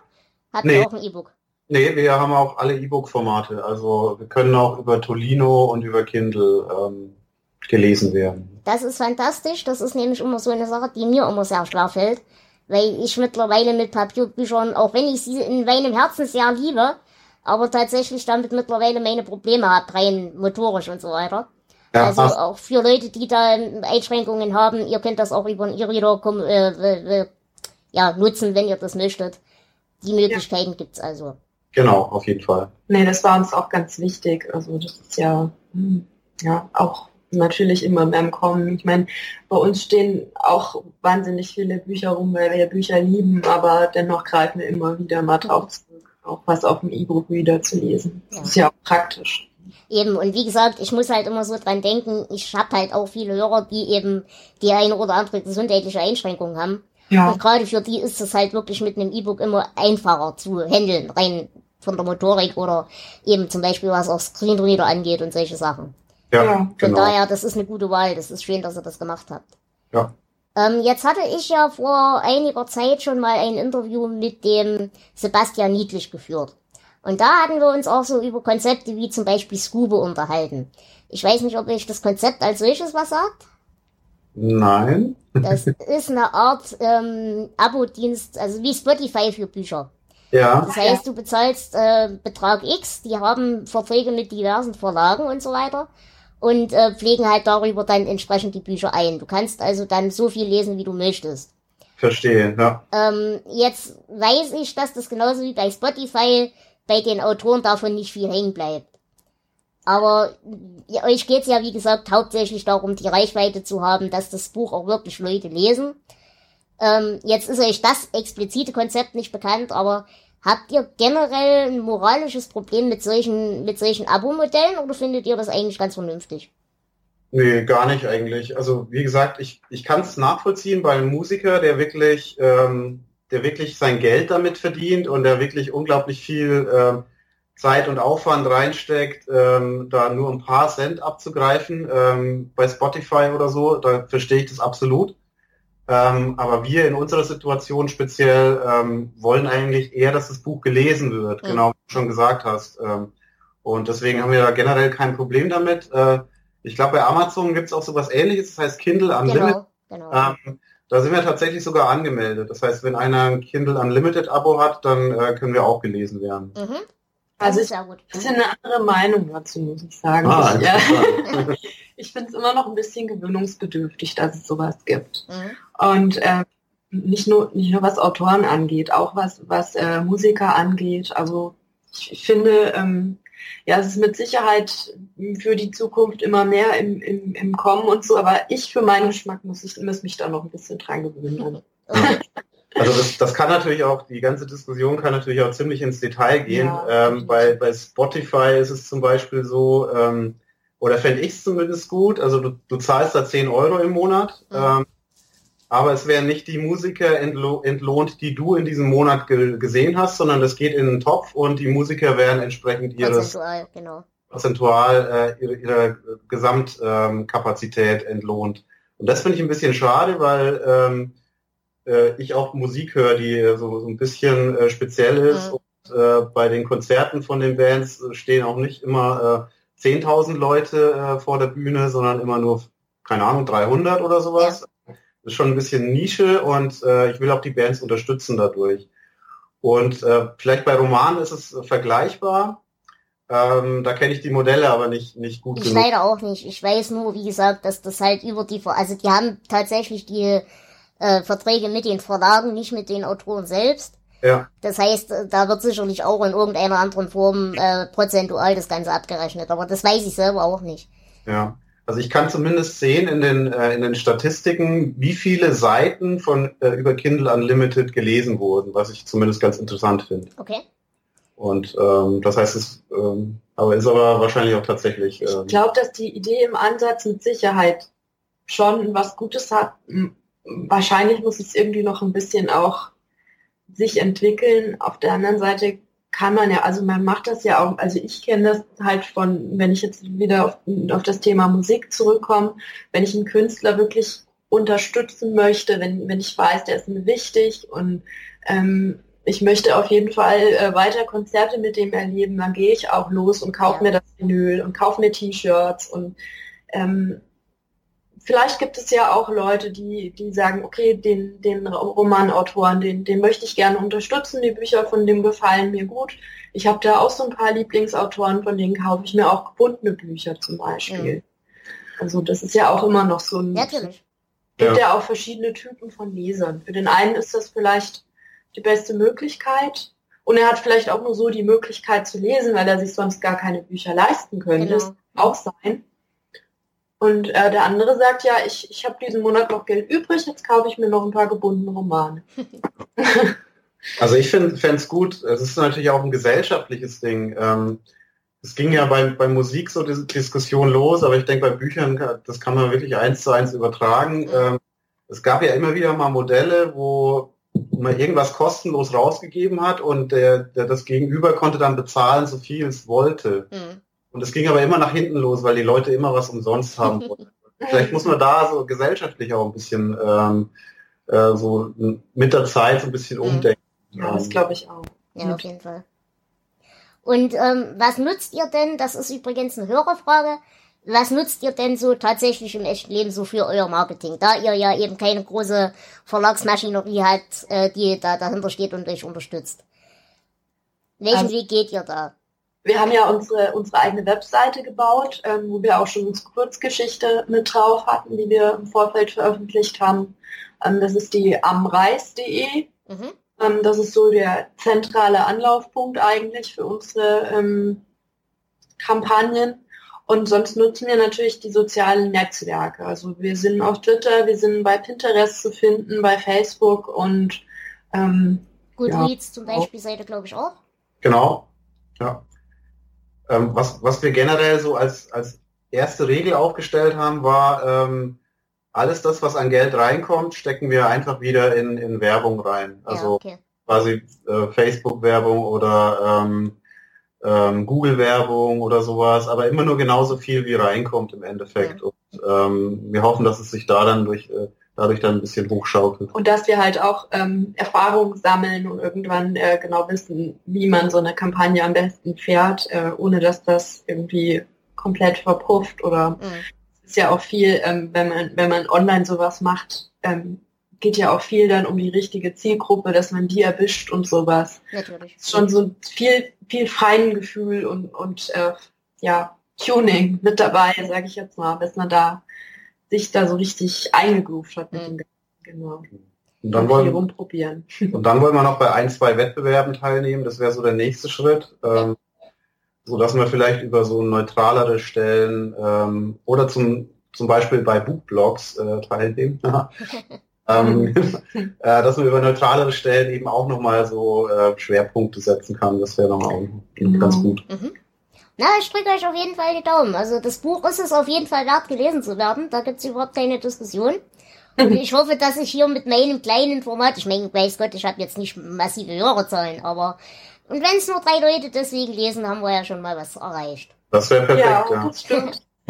Habt nee. ihr auch ein E-Book? Nee, wir haben auch alle E-Book-Formate. Also wir können auch über Tolino und über Kindle ähm, gelesen werden. Das ist fantastisch. Das ist nämlich immer so eine Sache, die mir immer sehr schwer fällt. Weil ich mittlerweile mit Papierbüchern, auch wenn ich sie in meinem Herzen sehr liebe, aber tatsächlich damit mittlerweile meine Probleme habe, rein motorisch und so weiter. Ja, also passt. auch für Leute, die da Einschränkungen haben, ihr könnt das auch über ein E-Reader äh, äh, ja, nutzen, wenn ihr das möchtet. Die Möglichkeiten ja. gibt's also. Genau, auf jeden Fall. Nee, das war uns auch ganz wichtig. Also das ist ja, hm, ja auch natürlich immer mehr im Kommen. Ich meine, bei uns stehen auch wahnsinnig viele Bücher rum, weil wir ja Bücher lieben, aber dennoch greifen wir immer wieder mal drauf zurück, auch was auf dem E-Book wieder zu lesen. Ja. Das ist ja auch praktisch. Eben, und wie gesagt, ich muss halt immer so dran denken, ich habe halt auch viele Hörer, die eben die eine oder andere gesundheitliche Einschränkung haben. Ja. Und gerade für die ist es halt wirklich mit einem E-Book immer einfacher zu handeln, rein von der Motorik oder eben zum Beispiel was auch Screenreader angeht und solche Sachen. Ja, Von genau. daher, das ist eine gute Wahl. Das ist schön, dass ihr das gemacht habt. Ja. Ähm, jetzt hatte ich ja vor einiger Zeit schon mal ein Interview mit dem Sebastian Niedlich geführt. Und da hatten wir uns auch so über Konzepte wie zum Beispiel Scoobe unterhalten. Ich weiß nicht, ob euch das Konzept als solches was sagt. Nein. Das ist eine Art ähm, Abo-Dienst, also wie Spotify für Bücher. Ja. Das heißt, du bezahlst äh, Betrag X, die haben Verträge mit diversen Verlagen und so weiter und äh, pflegen halt darüber dann entsprechend die Bücher ein. Du kannst also dann so viel lesen, wie du möchtest. Verstehe, ja. Ähm, jetzt weiß ich, dass das genauso wie bei Spotify bei den Autoren davon nicht viel hängen bleibt. Aber ja, euch geht's ja, wie gesagt, hauptsächlich darum, die Reichweite zu haben, dass das Buch auch wirklich Leute lesen. Ähm, jetzt ist euch das explizite Konzept nicht bekannt, aber Habt ihr generell ein moralisches Problem mit solchen, mit solchen Abo-Modellen oder findet ihr das eigentlich ganz vernünftig? Nee, gar nicht eigentlich. Also wie gesagt, ich, ich kann es nachvollziehen bei einem Musiker, der wirklich, ähm, der wirklich sein Geld damit verdient und der wirklich unglaublich viel ähm, Zeit und Aufwand reinsteckt, ähm, da nur ein paar Cent abzugreifen ähm, bei Spotify oder so, da verstehe ich das absolut. Ähm, aber wir in unserer Situation speziell ähm, wollen eigentlich eher, dass das Buch gelesen wird, mhm. genau wie du schon gesagt hast. Ähm, und deswegen haben wir da generell kein Problem damit. Äh, ich glaube, bei Amazon gibt es auch sowas ähnliches, das heißt Kindle Unlimited. Genau, genau. Ähm, da sind wir tatsächlich sogar angemeldet. Das heißt, wenn einer ein Kindle Unlimited Abo hat, dann äh, können wir auch gelesen werden. Mhm. Also ich habe eine andere Meinung dazu, muss ich sagen. Ah, ich, ja, ich finde es immer noch ein bisschen gewöhnungsbedürftig, dass es sowas gibt. Mhm. Und äh, nicht nur nicht nur was Autoren angeht, auch was was äh, Musiker angeht. Also ich, finde, ähm, ja, es ist mit Sicherheit für die Zukunft immer mehr im, im, im Kommen und so, aber ich für meinen Geschmack muss ich muss mich da noch ein bisschen dran gewöhnen. Okay. Also das, das kann natürlich auch, die ganze Diskussion kann natürlich auch ziemlich ins Detail gehen. Ja, ähm, bei, bei Spotify ist es zum Beispiel so, ähm, oder fände ich es zumindest gut, also du, du zahlst da 10 Euro im Monat, mhm. ähm, aber es werden nicht die Musiker entlo entlohnt, die du in diesem Monat ge gesehen hast, sondern das geht in den Topf und die Musiker werden entsprechend ihres prozentual, genau. prozentual äh, ihre, ihre Gesamtkapazität ähm, entlohnt. Und das finde ich ein bisschen schade, weil ähm, äh, ich auch Musik höre, die so, so ein bisschen äh, speziell ist. Mhm. Und äh, bei den Konzerten von den Bands stehen auch nicht immer äh, 10.000 Leute äh, vor der Bühne, sondern immer nur, keine Ahnung, 300 oder sowas. Ja. Das ist schon ein bisschen Nische und äh, ich will auch die Bands unterstützen dadurch. Und äh, vielleicht bei Romanen ist es vergleichbar. Ähm, da kenne ich die Modelle aber nicht, nicht gut ich genug. Leider auch nicht. Ich weiß nur, wie gesagt, dass das halt über die, also die haben tatsächlich die äh, Verträge mit den Verlagen, nicht mit den Autoren selbst. Ja. Das heißt, da wird sicherlich auch in irgendeiner anderen Form äh, prozentual das Ganze abgerechnet, aber das weiß ich selber auch nicht. Ja. Also ich kann zumindest sehen in den, äh, in den Statistiken, wie viele Seiten von äh, über Kindle Unlimited gelesen wurden, was ich zumindest ganz interessant finde. Okay. Und ähm, das heißt, es ähm, aber ist aber wahrscheinlich auch tatsächlich. Ähm, ich glaube, dass die Idee im Ansatz mit Sicherheit schon was Gutes hat wahrscheinlich muss es irgendwie noch ein bisschen auch sich entwickeln. Auf der anderen Seite kann man ja, also man macht das ja auch, also ich kenne das halt von, wenn ich jetzt wieder auf, auf das Thema Musik zurückkomme, wenn ich einen Künstler wirklich unterstützen möchte, wenn, wenn ich weiß, der ist mir wichtig und ähm, ich möchte auf jeden Fall äh, weiter Konzerte mit dem erleben, dann gehe ich auch los und kaufe ja. mir das Vinyl und kaufe mir T-Shirts und ähm, vielleicht gibt es ja auch Leute, die, die sagen, okay, den, den Romanautoren, den, den möchte ich gerne unterstützen, die Bücher von dem gefallen mir gut. Ich habe da auch so ein paar Lieblingsautoren, von denen kaufe ich mir auch gebundene Bücher zum Beispiel. Mhm. Also das ist ja auch immer noch so ein... Natürlich. Gibt ja. ja auch verschiedene Typen von Lesern. Für den einen ist das vielleicht die beste Möglichkeit. Und er hat vielleicht auch nur so die Möglichkeit zu lesen, weil er sich sonst gar keine Bücher leisten könnte. Genau. Das kann auch sein. Und äh, der andere sagt, ja, ich, ich habe diesen Monat noch Geld übrig, jetzt kaufe ich mir noch ein paar gebundene Romane. also ich finde es gut, es ist natürlich auch ein gesellschaftliches Ding. Ähm, es ging ja bei, bei Musik so die Diskussion los, aber ich denke bei Büchern, das kann man wirklich eins zu eins übertragen. Ähm, es gab ja immer wieder mal Modelle, wo man irgendwas kostenlos rausgegeben hat und der, der das Gegenüber konnte dann bezahlen, so viel es wollte. Mhm. Und es ging aber immer nach hinten los, weil die Leute immer was umsonst haben wollten. Vielleicht muss man da so gesellschaftlich auch ein bisschen ähm, äh, so mit der Zeit so ein bisschen mhm. umdenken. Ja, das glaube ich auch. Ja, auf jeden Fall. Und ähm, was nutzt ihr denn? Das ist übrigens eine Hörerfrage. Was nutzt ihr denn so tatsächlich im echten Leben so für euer Marketing? Da ihr ja eben keine große Verlagsmaschinerie habt, äh, die da dahinter steht und euch unterstützt. Welchen also, Weg geht ihr da? Wir haben ja unsere, unsere eigene Webseite gebaut, ähm, wo wir auch schon unsere Kurzgeschichte mit drauf hatten, die wir im Vorfeld veröffentlicht haben. Ähm, das ist die amreis.de. Mhm. Ähm, das ist so der zentrale Anlaufpunkt eigentlich für unsere ähm, Kampagnen. Und sonst nutzen wir natürlich die sozialen Netzwerke. Also wir sind auf Twitter, wir sind bei Pinterest zu finden, bei Facebook und ähm, Goodreads ja. zum Beispiel seid ihr, glaube ich, auch. Genau. Ja. Ähm, was, was wir generell so als, als erste Regel aufgestellt haben, war, ähm, alles das, was an Geld reinkommt, stecken wir einfach wieder in, in Werbung rein. Also ja, okay. quasi äh, Facebook-Werbung oder ähm, ähm, Google-Werbung oder sowas, aber immer nur genauso viel, wie reinkommt im Endeffekt. Ja. Und ähm, wir hoffen, dass es sich da dann durch äh, dadurch dann ein bisschen hochschaukelt. Und dass wir halt auch ähm, Erfahrung sammeln und irgendwann äh, genau wissen, wie man so eine Kampagne am besten fährt, äh, ohne dass das irgendwie komplett verpufft oder mhm. es ist ja auch viel, ähm, wenn man wenn man online sowas macht, ähm, geht ja auch viel dann um die richtige Zielgruppe, dass man die erwischt und sowas. Natürlich. Ist schon so viel viel Feingefühl und und äh, ja Tuning mit dabei, sage ich jetzt mal, bis man da sich da so richtig eingegroovt hat mit mhm. dem Genau. Und dann, wollen, rumprobieren. und dann wollen wir noch bei ein, zwei Wettbewerben teilnehmen. Das wäre so der nächste Schritt. Ähm, so dass wir vielleicht über so neutralere Stellen ähm, oder zum, zum Beispiel bei Bookblogs äh, teilnehmen. ähm, äh, dass man über neutralere Stellen eben auch nochmal so äh, Schwerpunkte setzen kann. Das wäre nochmal auch genau. ganz gut. Mhm. Na, ich drücke euch auf jeden Fall die Daumen. Also das Buch ist es auf jeden Fall wert, gelesen zu werden. Da gibt's überhaupt keine Diskussion. Und ich hoffe, dass ich hier mit meinem kleinen Format, ich meine, weiß Gott, ich habe jetzt nicht massive Hörerzahlen, aber und wenn es nur drei Leute deswegen lesen, haben wir ja schon mal was erreicht. Das wäre perfekt, ja. ja. Das stimmt.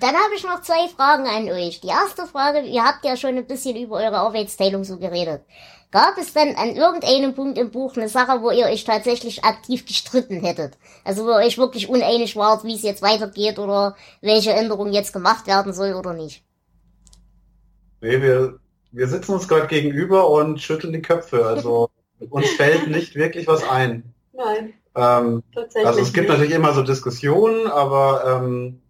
Dann habe ich noch zwei Fragen an euch. Die erste Frage, ihr habt ja schon ein bisschen über eure Arbeitsteilung so geredet. Gab es denn an irgendeinem Punkt im Buch eine Sache, wo ihr euch tatsächlich aktiv gestritten hättet? Also wo ihr euch wirklich uneinig wart, wie es jetzt weitergeht oder welche Änderung jetzt gemacht werden soll oder nicht? Nee, wir, wir sitzen uns gerade gegenüber und schütteln die Köpfe. Also uns fällt nicht wirklich was ein. Nein. Ähm, tatsächlich also es gibt nicht. natürlich immer so Diskussionen, aber ähm,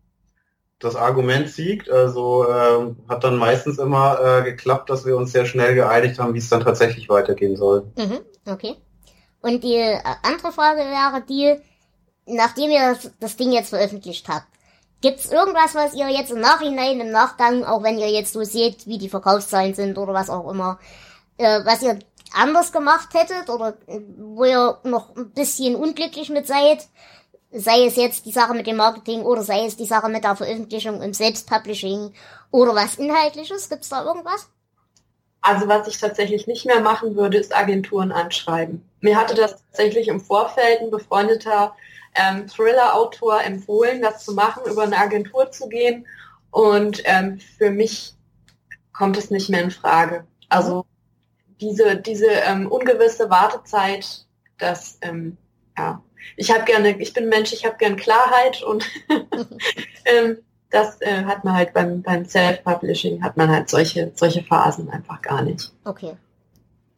das Argument siegt. Also äh, hat dann meistens immer äh, geklappt, dass wir uns sehr schnell geeinigt haben, wie es dann tatsächlich weitergehen soll. Mhm, okay. Und die äh, andere Frage wäre die, nachdem ihr das, das Ding jetzt veröffentlicht habt, gibt's irgendwas, was ihr jetzt im Nachhinein, im Nachgang, auch wenn ihr jetzt so seht, wie die Verkaufszahlen sind oder was auch immer, äh, was ihr anders gemacht hättet oder wo ihr noch ein bisschen unglücklich mit seid, sei es jetzt die Sache mit dem Marketing oder sei es die Sache mit der Veröffentlichung im Selbstpublishing oder was Inhaltliches? Gibt's da irgendwas? Also was ich tatsächlich nicht mehr machen würde, ist Agenturen anschreiben. Mir hatte das tatsächlich im Vorfeld ein befreundeter ähm, Thriller-Autor empfohlen, das zu machen, über eine Agentur zu gehen. Und ähm, für mich kommt es nicht mehr in Frage. Also diese, diese ähm, ungewisse Wartezeit, das, ähm, ja, ich habe gerne, ich bin Mensch, ich habe gern Klarheit und ähm, das äh, hat man halt beim, beim Self-Publishing, hat man halt solche, solche Phasen einfach gar nicht. Okay.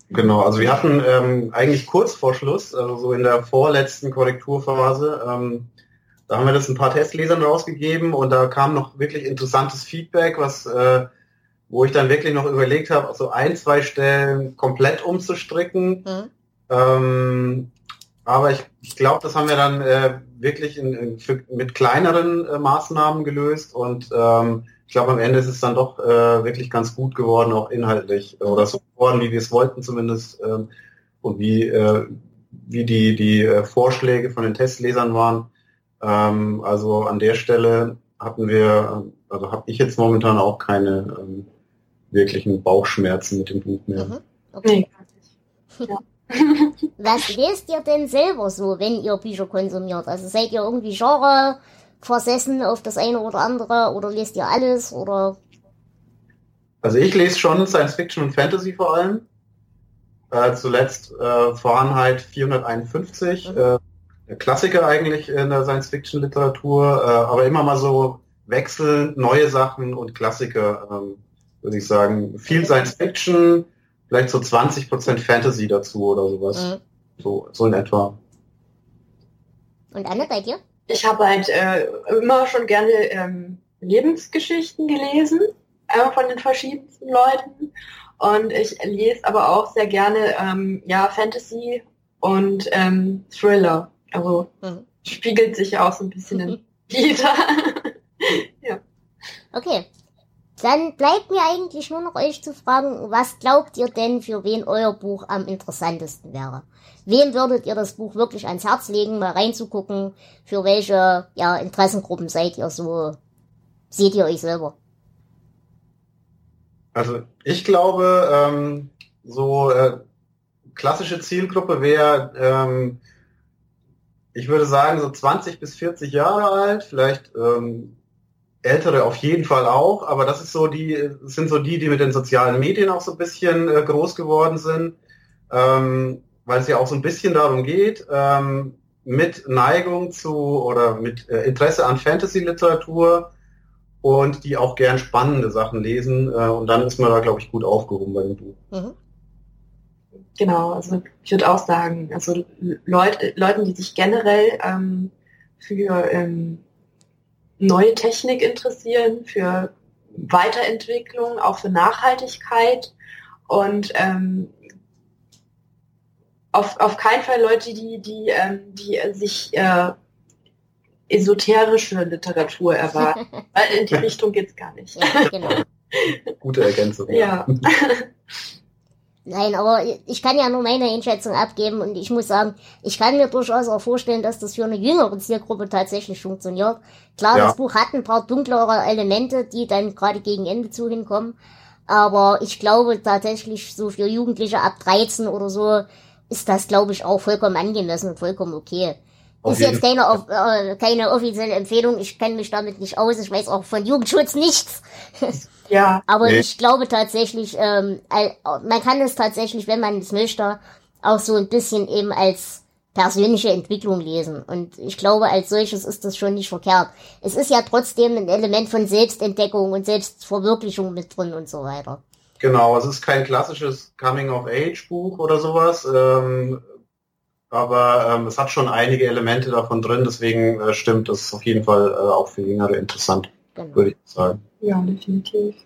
Genau, also wir hatten ähm, eigentlich kurz vor Schluss, also so in der vorletzten Korrekturphase, ähm, da haben wir das ein paar Testlesern rausgegeben und da kam noch wirklich interessantes Feedback, was äh, wo ich dann wirklich noch überlegt habe, so ein, zwei Stellen komplett umzustricken. Mhm. Ähm, aber ich, ich glaube, das haben wir dann äh, wirklich in, in, für, mit kleineren äh, Maßnahmen gelöst und ähm, ich glaube, am Ende ist es dann doch äh, wirklich ganz gut geworden, auch inhaltlich oder so geworden, wie wir es wollten zumindest ähm, und wie, äh, wie die, die äh, Vorschläge von den Testlesern waren. Ähm, also an der Stelle hatten wir, also habe ich jetzt momentan auch keine ähm, wirklichen Bauchschmerzen mit dem Buch mehr. Mhm. Okay. Ja. Was lest ihr denn selber so, wenn ihr Bücher konsumiert? Also seid ihr irgendwie Genre versessen auf das eine oder andere oder lest ihr alles oder? Also ich lese schon Science Fiction und Fantasy vor allem. Äh, zuletzt äh, Fahrenheit 451, mhm. äh, Klassiker eigentlich in der Science Fiction Literatur, äh, aber immer mal so wechselnd neue Sachen und Klassiker. Ähm, würde ich sagen. Viel Science Fiction, vielleicht so 20% Fantasy dazu oder sowas. Mhm. So, so in etwa. Und Anne, bei dir? Ich habe halt äh, immer schon gerne ähm, Lebensgeschichten gelesen, äh, von den verschiedensten Leuten. Und ich lese aber auch sehr gerne ähm, ja, Fantasy und ähm, Thriller. Also mhm. spiegelt sich ja auch so ein bisschen in jeder. ja. Okay, dann bleibt mir eigentlich nur noch euch zu fragen, was glaubt ihr denn, für wen euer Buch am interessantesten wäre? Wem würdet ihr das Buch wirklich ans Herz legen, mal reinzugucken? Für welche ja, Interessengruppen seid ihr so? Seht ihr euch selber? Also ich glaube, ähm, so äh, klassische Zielgruppe wäre, ähm, ich würde sagen, so 20 bis 40 Jahre alt, vielleicht ähm, Ältere auf jeden Fall auch, aber das ist so die, sind so die, die mit den sozialen Medien auch so ein bisschen äh, groß geworden sind, ähm, weil es ja auch so ein bisschen darum geht, ähm, mit Neigung zu oder mit äh, Interesse an Fantasy-Literatur und die auch gern spannende Sachen lesen äh, und dann ist man da, glaube ich, gut aufgehoben bei dem Buch. Mhm. Genau, also ich würde auch sagen, also Leut, Leuten, die sich generell ähm, für ähm, neue Technik interessieren, für Weiterentwicklung, auch für Nachhaltigkeit und ähm, auf, auf keinen Fall Leute, die, die, ähm, die sich äh, esoterische Literatur erwarten. Weil in die Richtung geht's gar nicht. Ja, genau. Gute Ergänzung. Ja. Nein, aber ich kann ja nur meine Einschätzung abgeben und ich muss sagen, ich kann mir durchaus auch vorstellen, dass das für eine jüngere Zielgruppe tatsächlich funktioniert. Klar, ja. das Buch hat ein paar dunklere Elemente, die dann gerade gegen Ende zu hinkommen, aber ich glaube tatsächlich so für Jugendliche ab 13 oder so ist das, glaube ich, auch vollkommen angemessen und vollkommen okay. Auf ist jetzt keine, äh, keine offizielle Empfehlung, ich kenne mich damit nicht aus, ich weiß auch von Jugendschutz nichts. Ja. Aber nee. ich glaube tatsächlich, ähm, man kann es tatsächlich, wenn man es möchte, auch so ein bisschen eben als persönliche Entwicklung lesen. Und ich glaube, als solches ist das schon nicht verkehrt. Es ist ja trotzdem ein Element von Selbstentdeckung und Selbstverwirklichung mit drin und so weiter. Genau, es ist kein klassisches Coming-of-Age-Buch oder sowas, ähm, aber ähm, es hat schon einige Elemente davon drin, deswegen äh, stimmt es auf jeden Fall äh, auch für Jüngere interessant, genau. würde ich sagen. Ja, definitiv.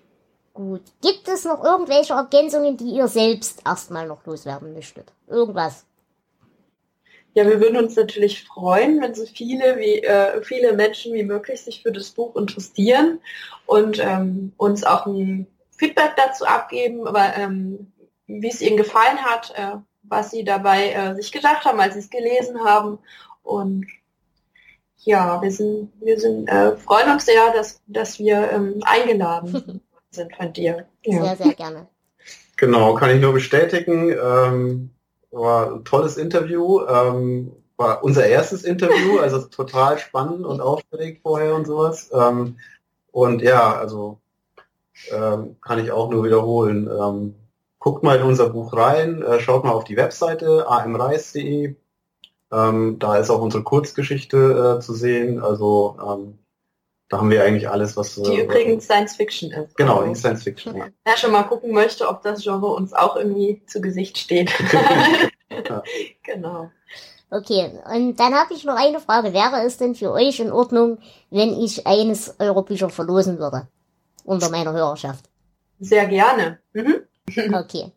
Gut. Gibt es noch irgendwelche Ergänzungen, die ihr selbst erstmal noch loswerden möchtet? Irgendwas? Ja, wir würden uns natürlich freuen, wenn so viele wie äh, viele Menschen wie möglich sich für das Buch interessieren und ähm, uns auch ein Feedback dazu abgeben, aber ähm, wie es ihnen gefallen hat, äh, was sie dabei äh, sich gedacht haben, als sie es gelesen haben und ja, wir sind, wir sind, äh, freuen uns sehr, dass, dass wir ähm, eingeladen sind von dir. Ja. Sehr, sehr gerne. Genau, kann ich nur bestätigen. Ähm, war ein tolles Interview. Ähm, war unser erstes Interview, also total spannend und aufgeregt vorher und sowas. Ähm, und ja, also ähm, kann ich auch nur wiederholen. Guckt mal in unser Buch rein, äh, schaut mal auf die Webseite amreis.de. Ähm, da ist auch unsere Kurzgeschichte äh, zu sehen. Also ähm, da haben wir eigentlich alles, was... Die äh, übrigens Science Fiction ist. Genau, die Science Fiction. Ja. Wer schon mal gucken möchte, ob das Genre uns auch irgendwie zu Gesicht steht. Genau. Okay, und dann habe ich noch eine Frage. Wäre es denn für euch in Ordnung, wenn ich eines eurer Bücher verlosen würde? Unter meiner Hörerschaft. Sehr gerne. Mhm. Okay.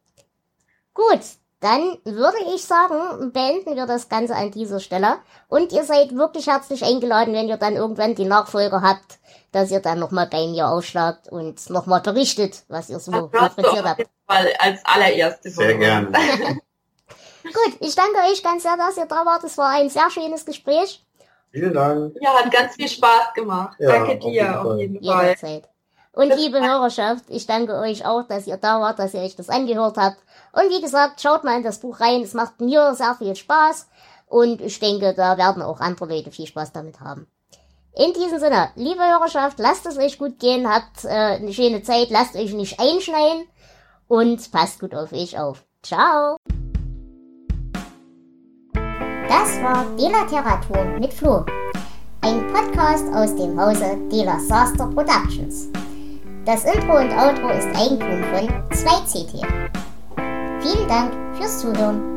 Gut, dann würde ich sagen, beenden wir das Ganze an dieser Stelle. Und ihr seid wirklich herzlich eingeladen, wenn ihr dann irgendwann die Nachfolger habt, dass ihr dann nochmal bei mir aufschlagt und nochmal berichtet, was ihr so fabriziert habt. Fall als allererstes. Sehr gerne. Gut, ich danke euch ganz sehr, dass ihr da wart. Es war ein sehr schönes Gespräch. Vielen Dank. Ja, hat ganz viel Spaß gemacht. Ja, danke auf dir jeden auf Fall. jeden Fall. Und liebe Hörerschaft, ich danke euch auch, dass ihr da wart, dass ihr euch das angehört habt. Und wie gesagt, schaut mal in das Buch rein. Es macht mir sehr viel Spaß. Und ich denke, da werden auch andere Leute viel Spaß damit haben. In diesem Sinne, liebe Hörerschaft, lasst es euch gut gehen, habt äh, eine schöne Zeit, lasst euch nicht einschneien und passt gut auf euch auf. Ciao! Das war Delateratur mit Flo, ein Podcast aus dem Hause Dela Saster Productions. Das Intro und Outro ist Eigentum von 2CT. Vielen Dank fürs Zuhören.